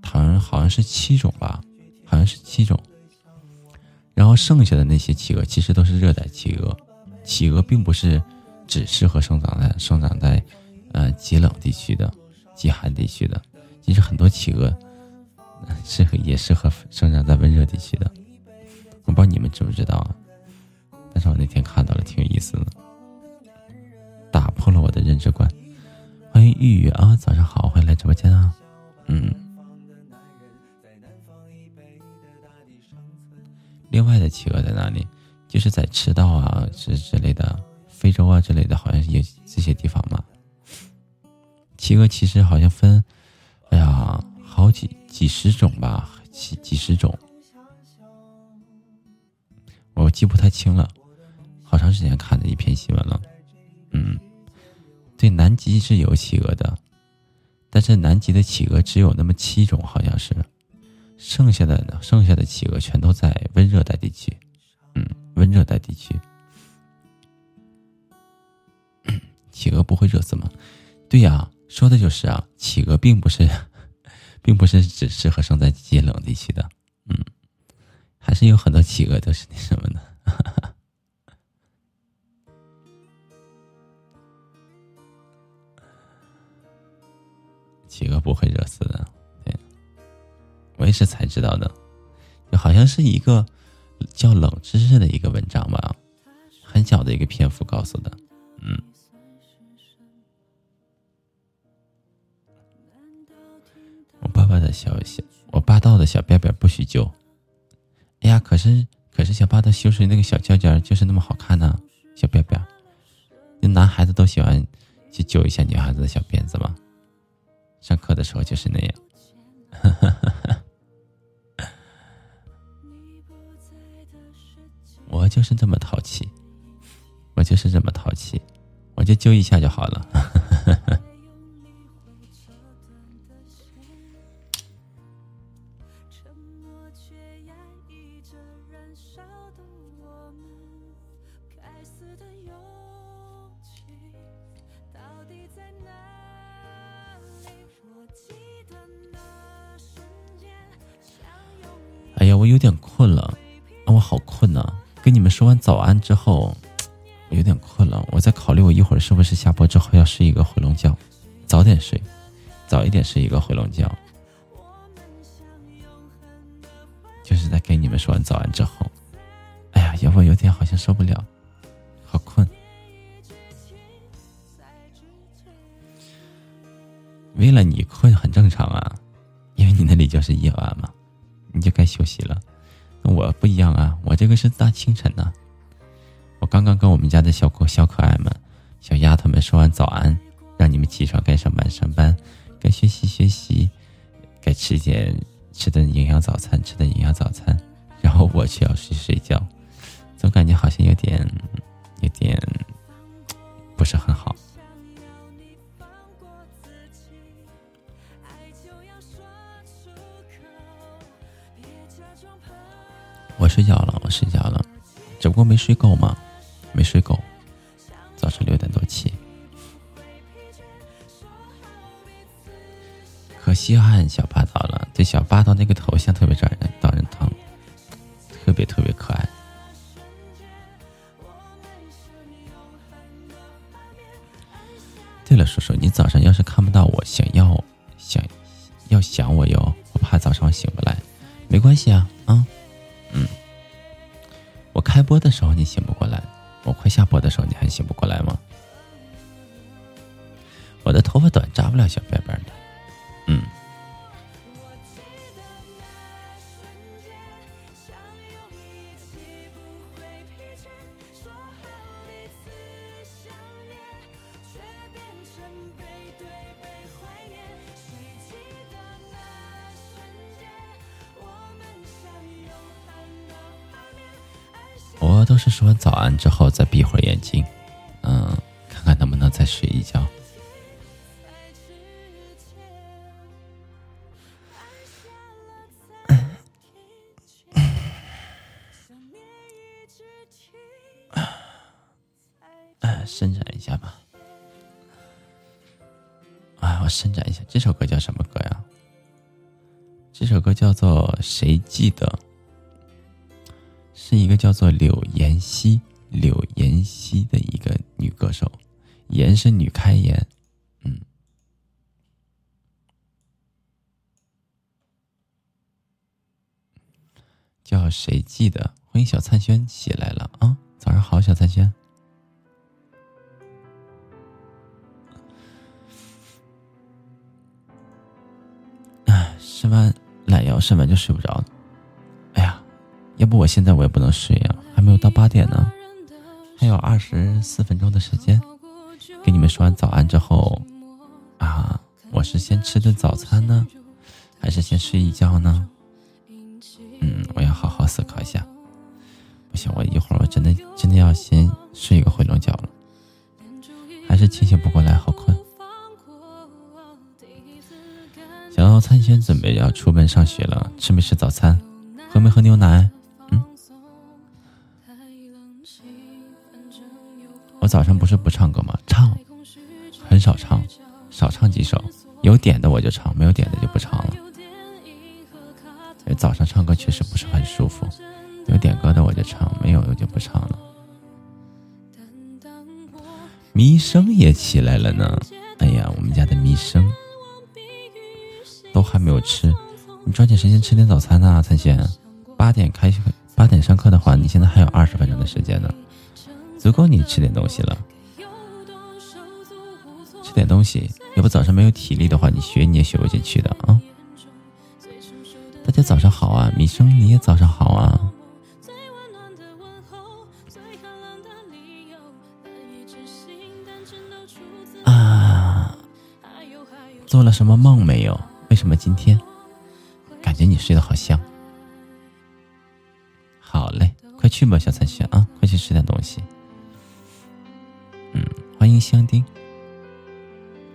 S2: 好像好像是七种吧，好像是七种。然后剩下的那些企鹅其实都是热带企鹅，企鹅并不是只适合生长在生长在。呃，极冷地区的、极寒地区的，其实很多企鹅适合也适合生长在温热地区的。我不知道你们知不知道啊？但是我那天看到了，挺有意思的，打破了我的认知观。欢迎玉玉啊，早上好，欢迎来直播间啊。嗯。另外的企鹅在哪里？就是在赤道啊，之之类的，非洲啊之类的，好像也这些地方嘛。企鹅其实好像分，哎呀，好几几十种吧，几几十种，我记不太清了，好长时间看的一篇新闻了。嗯，对，南极是有企鹅的，但是南极的企鹅只有那么七种，好像是，剩下的剩下的企鹅全都在温热带地区。嗯，温热带地区，企鹅不会热死吗？对呀。说的就是啊，企鹅并不是，并不是只适合生在极冷地区的，嗯，还是有很多企鹅都是那什么的，企鹅不会热死的，对，我也是才知道的，就好像是一个叫冷知识的一个文章吧，很小的一个篇幅告诉的，嗯。我爸爸的小小，我霸道的小辫辫不许揪。哎呀，可是可是小霸道修出那个小尖尖就是那么好看呢，小辫辫。那男孩子都喜欢去揪一下女孩子的小辫子嘛。上课的时候就是那样。我就是这么淘气，我就是这么淘气，我就揪一下就好了。之后，我有点困了。我在考虑，我一会儿是不是下播之后要睡一个回笼觉，早点睡，早一点睡一个回笼觉。就是在跟你们说完早安之后，哎呀，要不有点好像受不了，好困。为了你困很正常啊，因为你那里就是夜晚嘛，你就该休息了。那我不一样啊，我这个是大清晨呢。我刚刚跟我们家的小可小可爱们、小丫头们说完早安，让你们起床该上班上班，该学习学习，该吃点吃的营养早餐，吃的营养早餐。然后我却要去睡觉，总感觉好像有点，有点不是很好。我睡觉了，我睡觉了，只不过没睡够嘛，没睡够。早上六点多起，可稀罕小霸道了。这小霸道那个头像特别招人招人疼，特别特别可爱。对了，叔叔，你早上要是看不到我，想要想要想我哟，我怕早上醒不来，没关系啊，啊。嗯，我开播的时候你醒不过来，我快下播的时候你还醒不过来吗？我的头发短，扎不了小辫辫的。嗯。我都是说完早安之后再闭会儿眼睛，嗯，看看能不能再睡一觉。哎，伸展一下吧。哎，我伸展一下。这首歌叫什么歌呀？这首歌叫做《谁记得》。是一个叫做柳妍希、柳妍希的一个女歌手，妍是女开颜，嗯，叫谁记得？欢迎小灿轩起来了啊！早上好，小灿轩。哎，吃完懒腰，伸完就睡不着了。要不我现在我也不能睡呀，还没有到八点呢，还有二十四分钟的时间。给你们说完早安之后，啊，我是先吃顿早餐呢，还是先睡一觉呢？嗯，我要好好思考一下。不行，我一会儿我真的真的要先睡一个回笼觉了，还是清醒不过来，好困。小灿轩准备要出门上学了，吃没吃早餐？喝没喝牛奶？我早上不是不唱歌吗？唱，很少唱，少唱几首。有点的我就唱，没有点的就不唱了。早上唱歌确实不是很舒服。有点歌的我就唱，没有我就不唱了。迷生也起来了呢。哎呀，我们家的迷生都还没有吃，你抓紧时间吃点早餐呐，灿贤。八点开，八点上课的话，你现在还有二十分钟的时间呢。足够你吃点东西了，吃点东西，要不早上没有体力的话，你学你也学不进去的啊！大家早上好啊，米生你也早上好啊！啊，做了什么梦没有？为什么今天感觉你睡得好香？好嘞，快去吧，小残雪啊，快去吃点东西。嗯，欢迎香丁。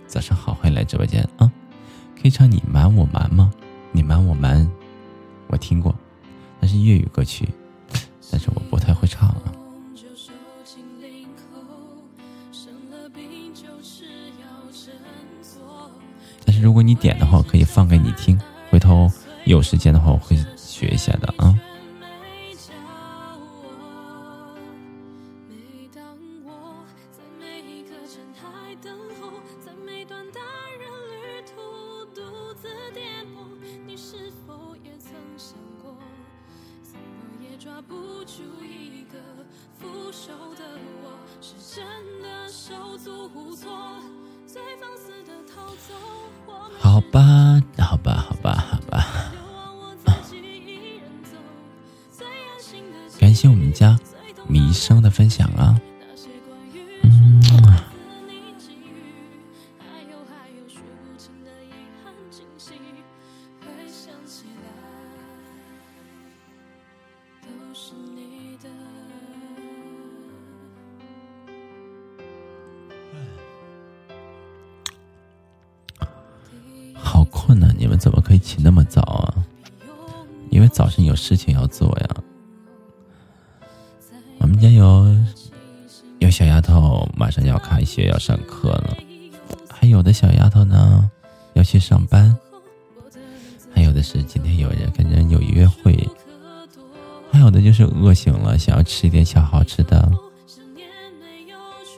S2: 早上好，欢迎来直播间啊！可以唱你瞒我瞒吗？你瞒我瞒，我听过，那是粤语歌曲，但是我不太会唱啊。但是如果你点的话，我可以放给你听，回头有时间的话，我会学一下的啊。
S1: 抓不住一个腐朽的我，是真的手足无措，最放肆的逃走。好吧。饿醒了想要吃一点小好吃的，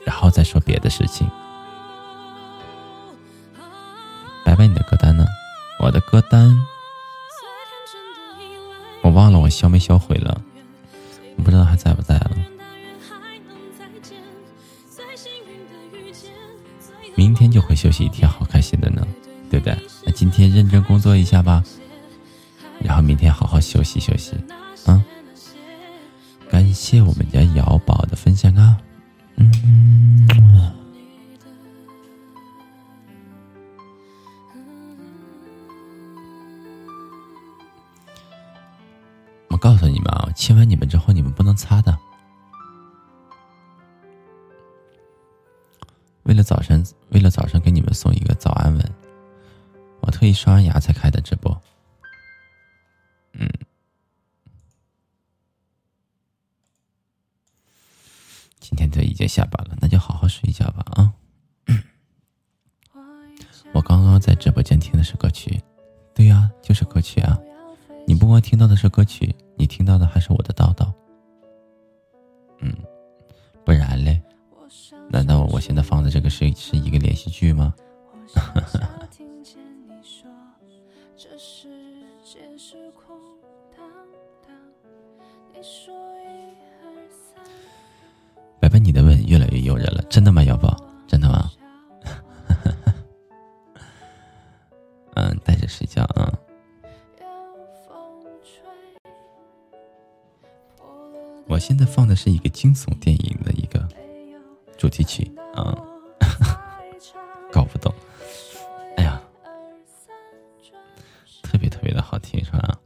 S1: 然后再说别的事情。白白，你的歌单呢？我的歌单。我忘了我销没销毁了，我不知道还在不在了。明天就会休息一天，好开心的呢，对不对？那今天认真工作一下吧，然后明天好好休息休息，早晨，为了早上给你们送一个早安吻，我特意刷完牙才开的直播。嗯，今天都已经下班了，那就好好睡一觉吧啊！我刚刚在直播间听的是歌曲，对呀，就是歌曲啊。你不光听到的是歌曲。你听到的还是我的叨叨，嗯，不然嘞？难道我现在放的这个是是一个连续剧吗？白白，你的吻越来越诱人了，真的吗，瑶宝？真的吗？嗯，带着睡觉啊。我现在放的是一个惊悚电影的一主题曲嗯，搞不懂，哎呀，特别特别的好听，是吧？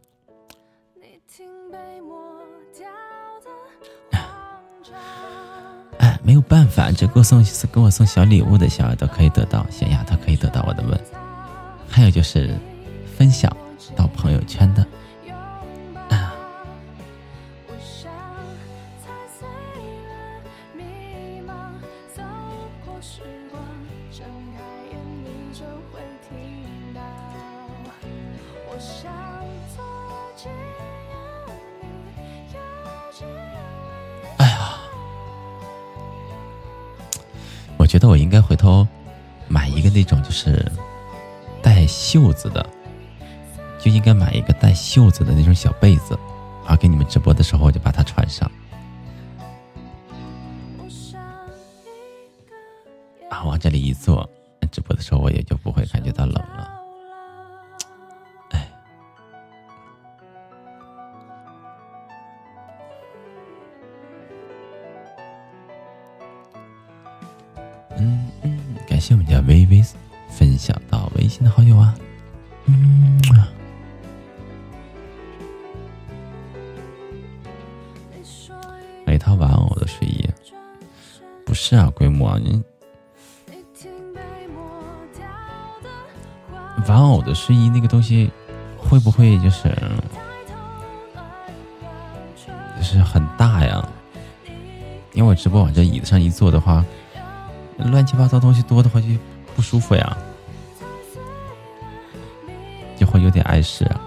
S1: 哎，没有办法，这给我送给我送小礼物的小耳朵可以得到，小丫头可以得到我的吻，还有就是分享到朋友圈的。袖子的那种小被子，龟木啊，你玩偶的睡衣那个东西会不会就是就是很大呀？因为我直播往这椅子上一坐的话。乱七八糟东西多的话就不舒服呀，就会有点碍事啊。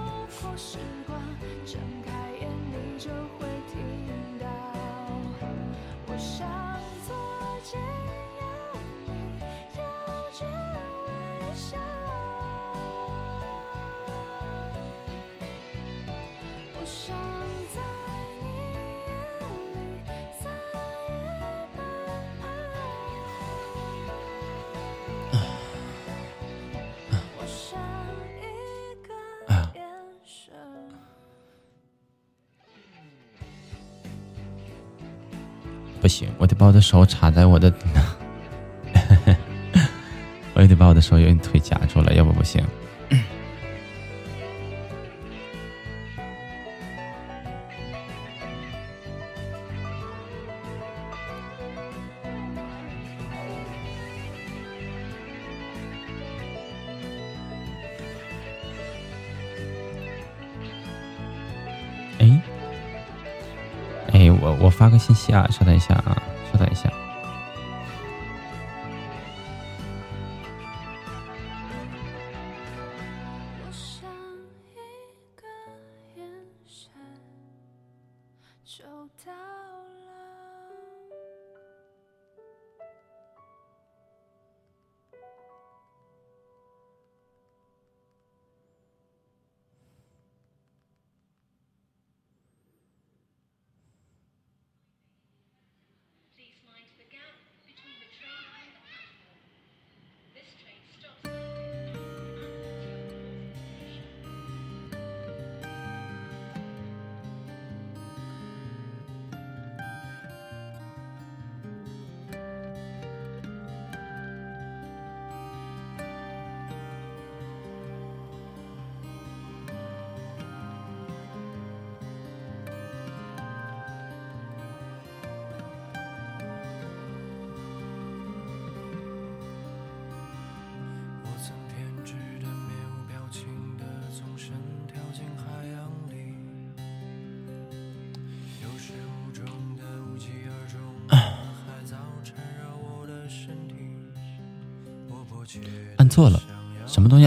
S2: 不行，我得把我的手插在我的，我也得把我的手用腿夹住了，要不不行。个信息啊，稍等一下啊，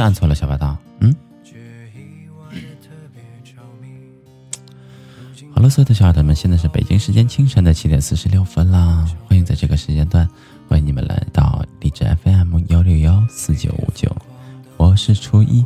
S2: 按错了？小白道，嗯。好了，所有的小耳朵们，现在是北京时间清晨的七点四十六分啦！欢迎在这个时间段，欢迎你们来到荔枝 FM 幺六幺四九五九，我是初一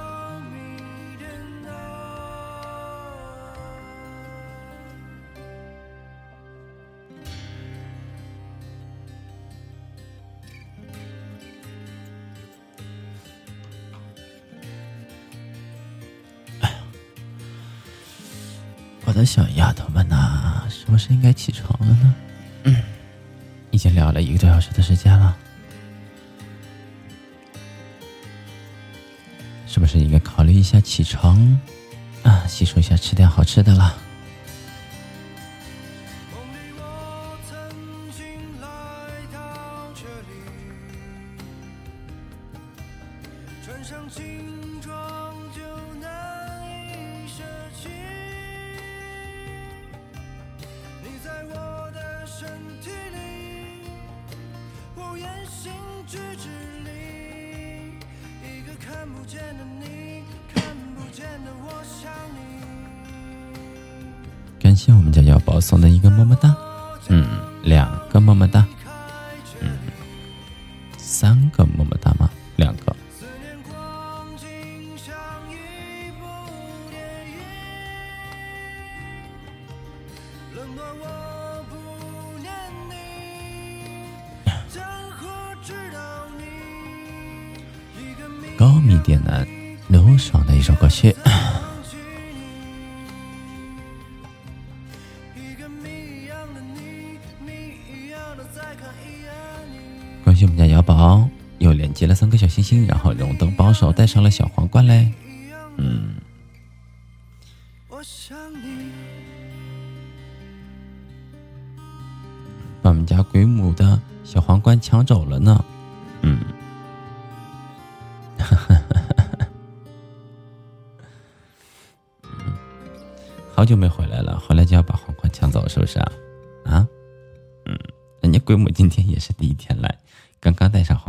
S2: 的小丫头们呐，是不是应该起床了呢？嗯，已经聊了一个多小时的时间了，是不是应该考虑一下起床啊？洗漱一下，吃点好吃的了。我带上了小皇冠嘞。嗯。
S1: 把我们家鬼母的小皇冠抢走了呢。嗯。好久没回来了，回来就要把皇冠抢走，是不是啊？啊。嗯。人家鬼母今天也是第一天来，刚刚戴上。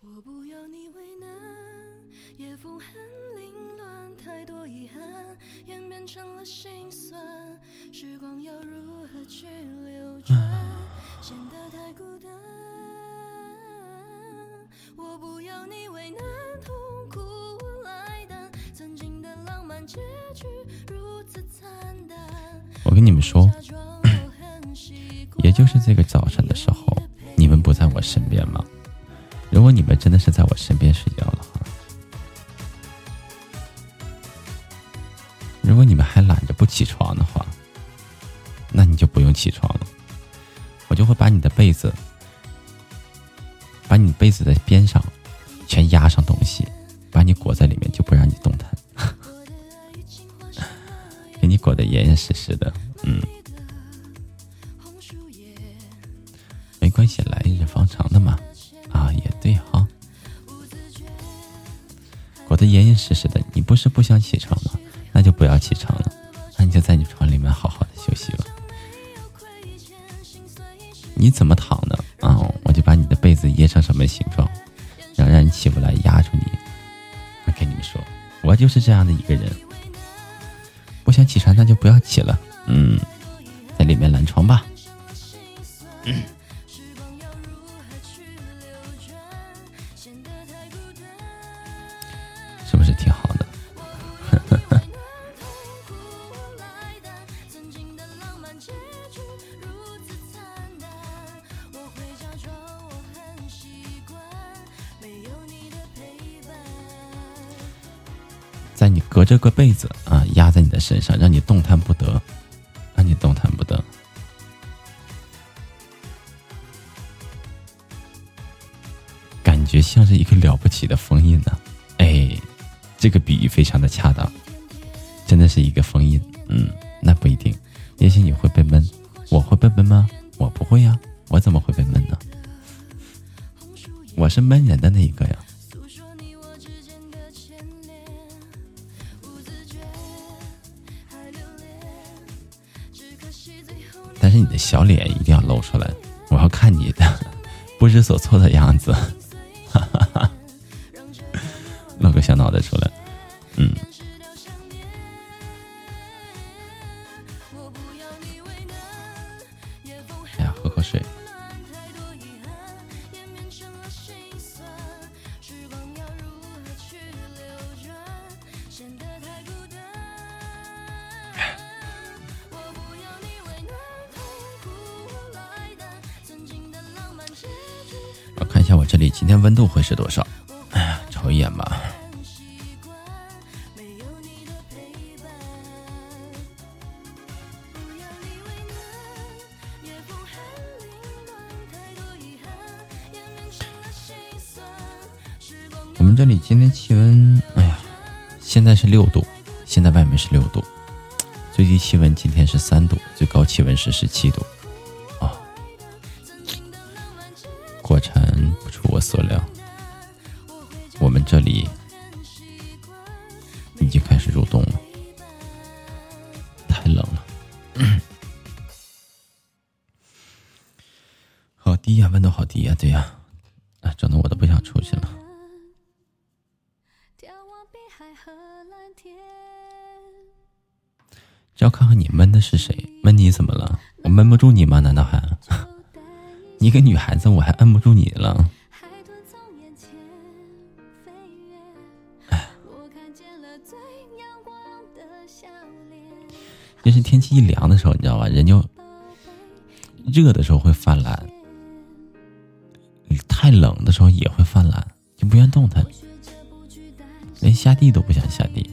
S1: 我不要你为难，夜风很凌乱，太多遗憾演变成了心酸。时光要如何去流转，显得太孤单。我不要你为难，痛苦我来担，曾经的浪漫结局如此惨淡。
S2: 我
S1: 跟你们说，也就是这个早晨的时候，你们不在我身边吗？如果你们真的是在我身边睡觉的话，如果你们还懒着不起床的话，那你就不用起床了，我就会把你的被子，把你被子的边上全压上东西，把你裹在里面，就不让你动弹。给你裹得严严实实的，实实的，你不是不想起床吗？那就不要起床了，那你就在你床里面好好的休息吧。你怎么躺的啊？我就把你的被子掖成什么形状，然后让你起不来，压住你。我跟你们说，我就是这样的一个人。不想起床，那就不要起了。嗯，在里面懒床吧。是 这个被子啊。压在你的身上，让你动弹不得，让你动弹不得，感觉像是一个了不起的封印呢。哎，这个比喻非常的恰当，真的是一个封印。嗯，那不一定，也许你会被闷，我会被闷吗？我不会呀，我怎么会被闷呢？我是闷人的那一个错的样子。今天温度会是多少？哎呀，瞅一眼吧。我们这里今天气温，哎呀，现在是六度，现在外面是六度，最低气温今天是三度，最高气温是十七度。热的时候会犯懒，太冷的时候也会犯懒，就不愿动弹，连下地都不想下地。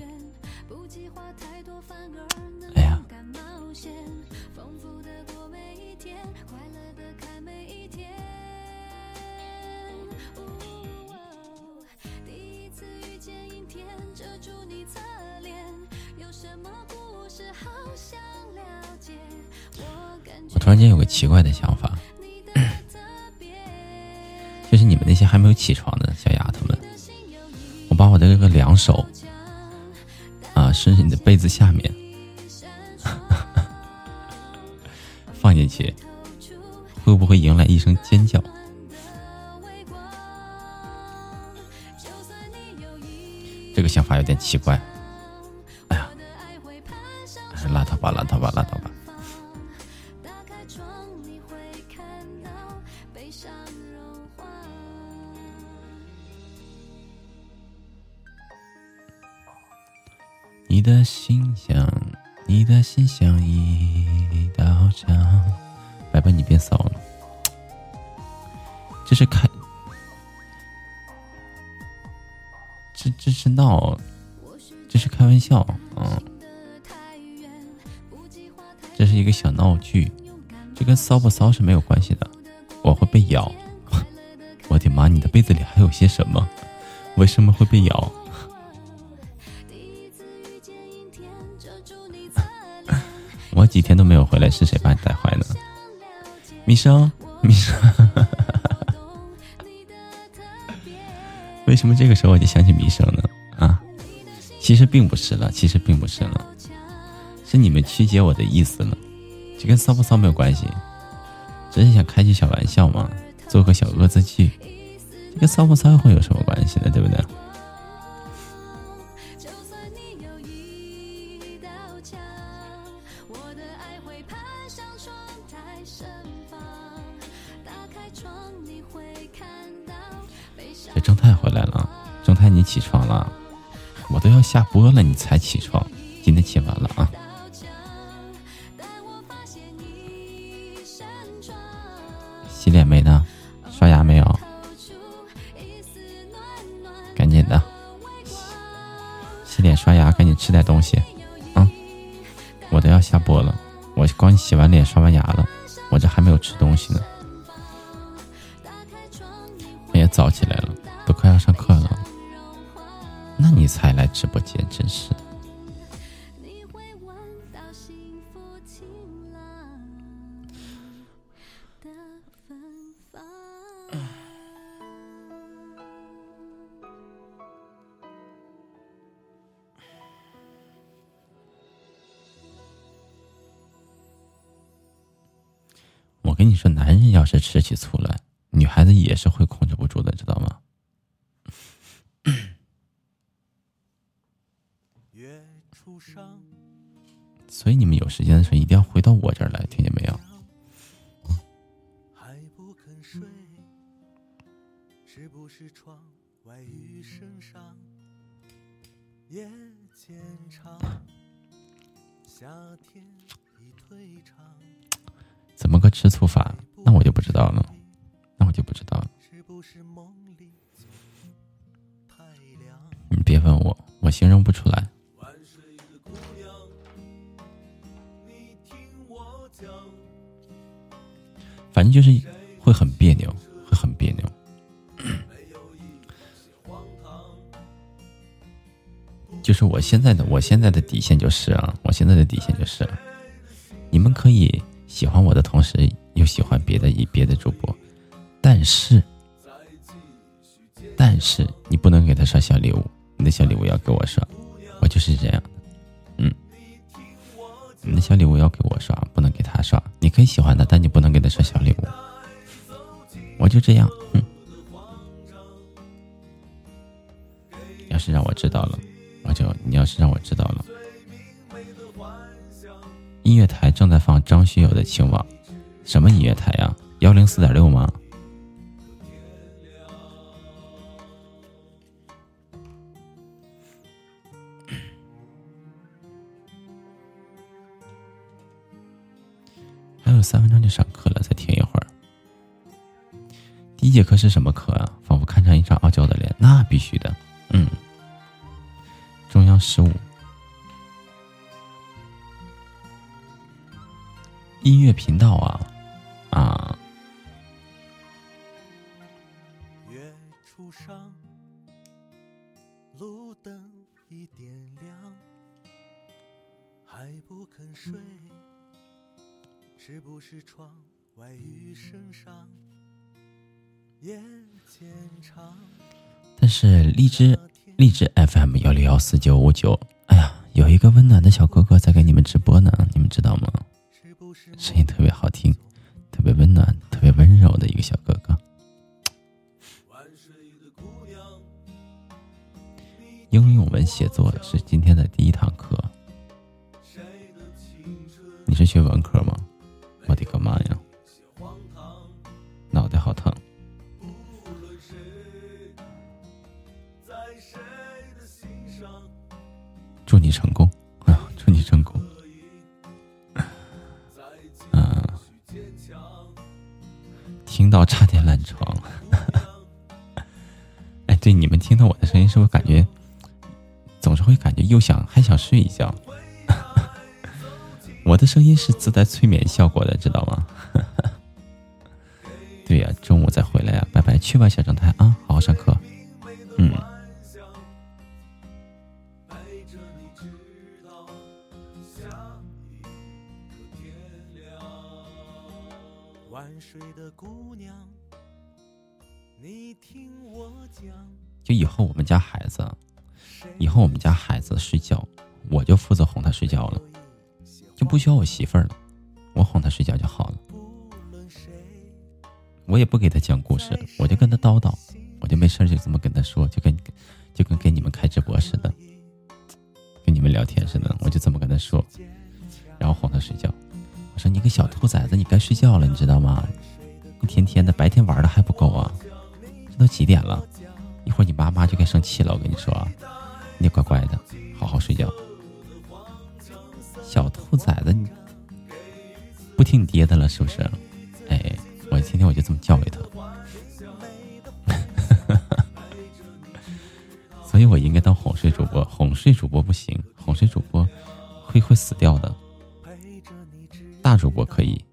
S2: 突然间有个奇怪的想法，就是你们那些还没有起床的小丫头们，我把我的这个两手啊伸进你的被子下面，放进去，会不会迎来一声尖叫？这个想法有点奇怪。哎呀，拉倒吧，拉倒吧，拉倒吧。你的心像，你的心像一道墙。白白，你别骚了，这是开。这这是闹，这是开玩笑，嗯，这是一个小闹剧，这跟骚不骚是没有关系的。我会被咬，我的妈！你的被子里还有些什么？为什么会被咬？几天都没有回来，是谁把你带坏的？米生，米生。为什么这个时候我就想起弥生呢？啊，其实并不是了，其实并不是了，是你们曲解我的意思了。这跟骚不骚没有关系，只是想开句小玩笑嘛，做个小恶作剧。这跟骚不骚会有什么关系呢？对不对？下播了，你才起床，所以你们有时间的时候一定要回到我这儿来，听见没有？怎么个吃醋法？那我就不知道了，那我就不知道了。你别问我，我形容不出来。反正就是会很别扭，会很别扭。就是我现在的，我现在的底线就是啊，我现在的底线就是，你们可以喜欢我的同时，又喜欢别的一别的主播，但是，但是你不能给他刷小礼物，你的小礼物要给我刷，我就是这样。嗯你的小礼物要给我刷，不能给他刷。你可以喜欢他，但你不能给他刷小礼物。我就这样，嗯。要是让我知道了，我就你要是让我知道了。音乐台正在放张学友的《情网》，什么音乐台呀？幺零四点六吗？还有三分钟就上课了，再听一会儿。第一节课是什么课啊？仿佛看上一张傲娇的脸，那必须的。嗯，中央十五，音乐频道啊啊。月初上路灯已点亮，还不肯睡但是荔枝荔枝 FM 幺六幺四九五九，哎呀，有一个温暖的小哥哥在给你们直播呢，你们知道吗？声音特别好听，特别温暖，特别温柔的一个小哥哥。应用文写作是今天的第一堂课。你是学文科吗？我的个妈呀，脑袋好疼！祝你成功啊！祝你成功。嗯，听到差点懒床。哎，对，你们听到我的声音，是不是感觉？总是会感觉又想还想睡一觉，我的声音是自带催眠效果的，知道吗？对呀，中午再回来呀，拜拜，去吧，小正太啊，好好上课。嗯。晚睡的姑娘，你听我讲就以后我们家孩子。以后我们家孩子睡觉，我就负责哄他睡觉了，就不需要我媳妇儿了，我哄她睡觉就好了。我也不给她讲故事，我就跟她叨叨，我就没事就这么跟她说，就跟就跟给你们开直播似的，跟你们聊天似的，我就这么跟她说，然后哄她睡觉。我说你个小兔崽子，你该睡觉了，你知道吗？一天天的白天玩的还不够啊？这都几点了？一会儿你妈妈就该生气了，我跟你说啊。你乖乖的，好好睡觉。小兔崽子，你不听你爹的了是不是？哎，我天天我就这么教育他。所以我应该当哄睡主播，哄睡主播不行，哄睡主播会会死掉的。大主播可以，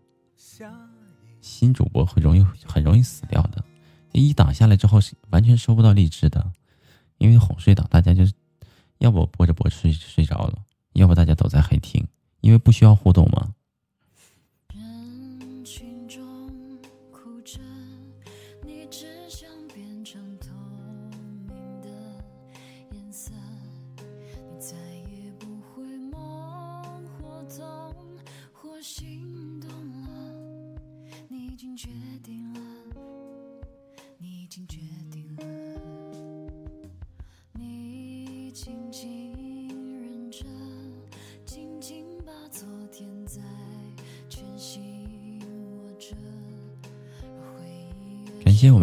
S2: 新主播会容易很容易死掉的。一档下来之后是完全收不到荔枝的，因为哄睡档大家就是。要不播着播着睡睡着了，要不大家都在黑听，因为不需要互动嘛。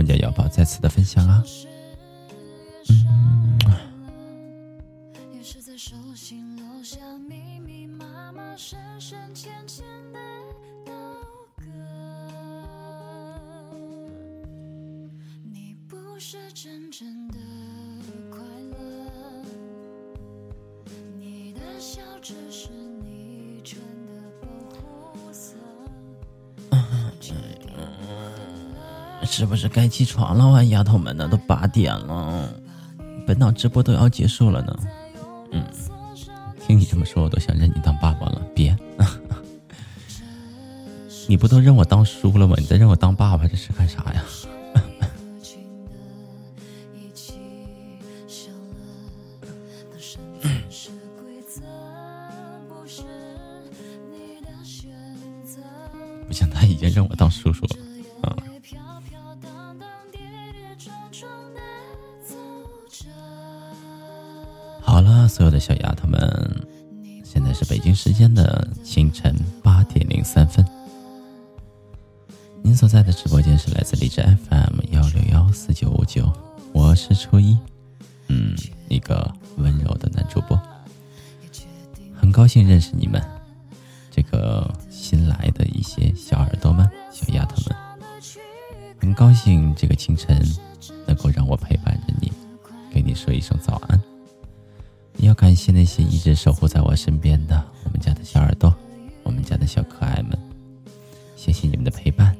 S2: 感谢瑶宝再次的分享啊！是不是该起床了啊，丫头们呢？都八点了，本档直播都要结束了呢。嗯，听你这么说，我都想认你当爸爸了。别，你不都认我当叔了吗？你再认我当爸爸，这是干啥呀？好了所有的小丫头们，现在是北京时间的清晨八点零三分。您所在的直播间是来自荔枝 FM 幺六幺四九五九，我是初一，嗯，一个温柔的男主播。很高兴认识你们，这个新来的一些小耳朵们、小丫头们。很高兴这个清晨能够让我陪伴着你，给你说一声早安。要感谢那些一直守护在我身边的我们家的小耳朵，我们家的小可爱们，谢谢你们的陪伴，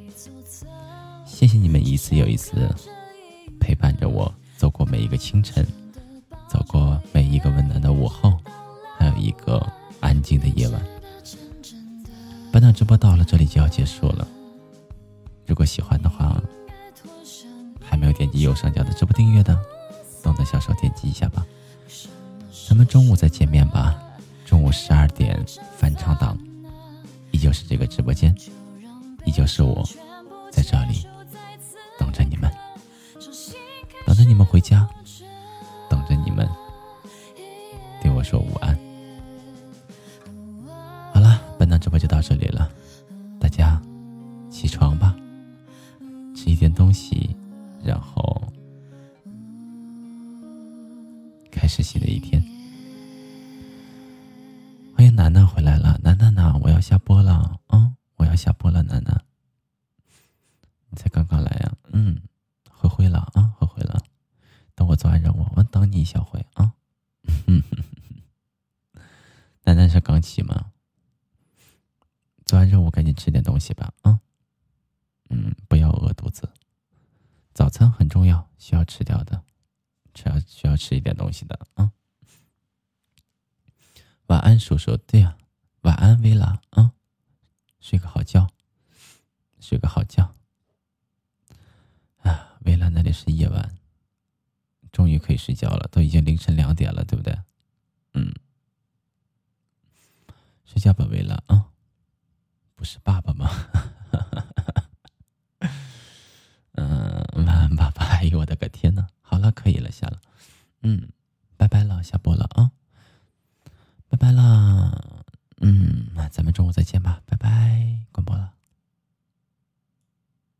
S2: 谢谢你们一次又一次陪伴着我走过每一个清晨，可以睡觉了，都已经凌晨两点了，对不对？嗯。睡觉吧，维拉。啊，不是爸爸吗？嗯，晚安，爸爸。哎呦，我的个天呐。好了，可以了，下了。嗯，拜拜了，下播了啊。拜拜了。嗯，那咱们中午再见吧，拜拜。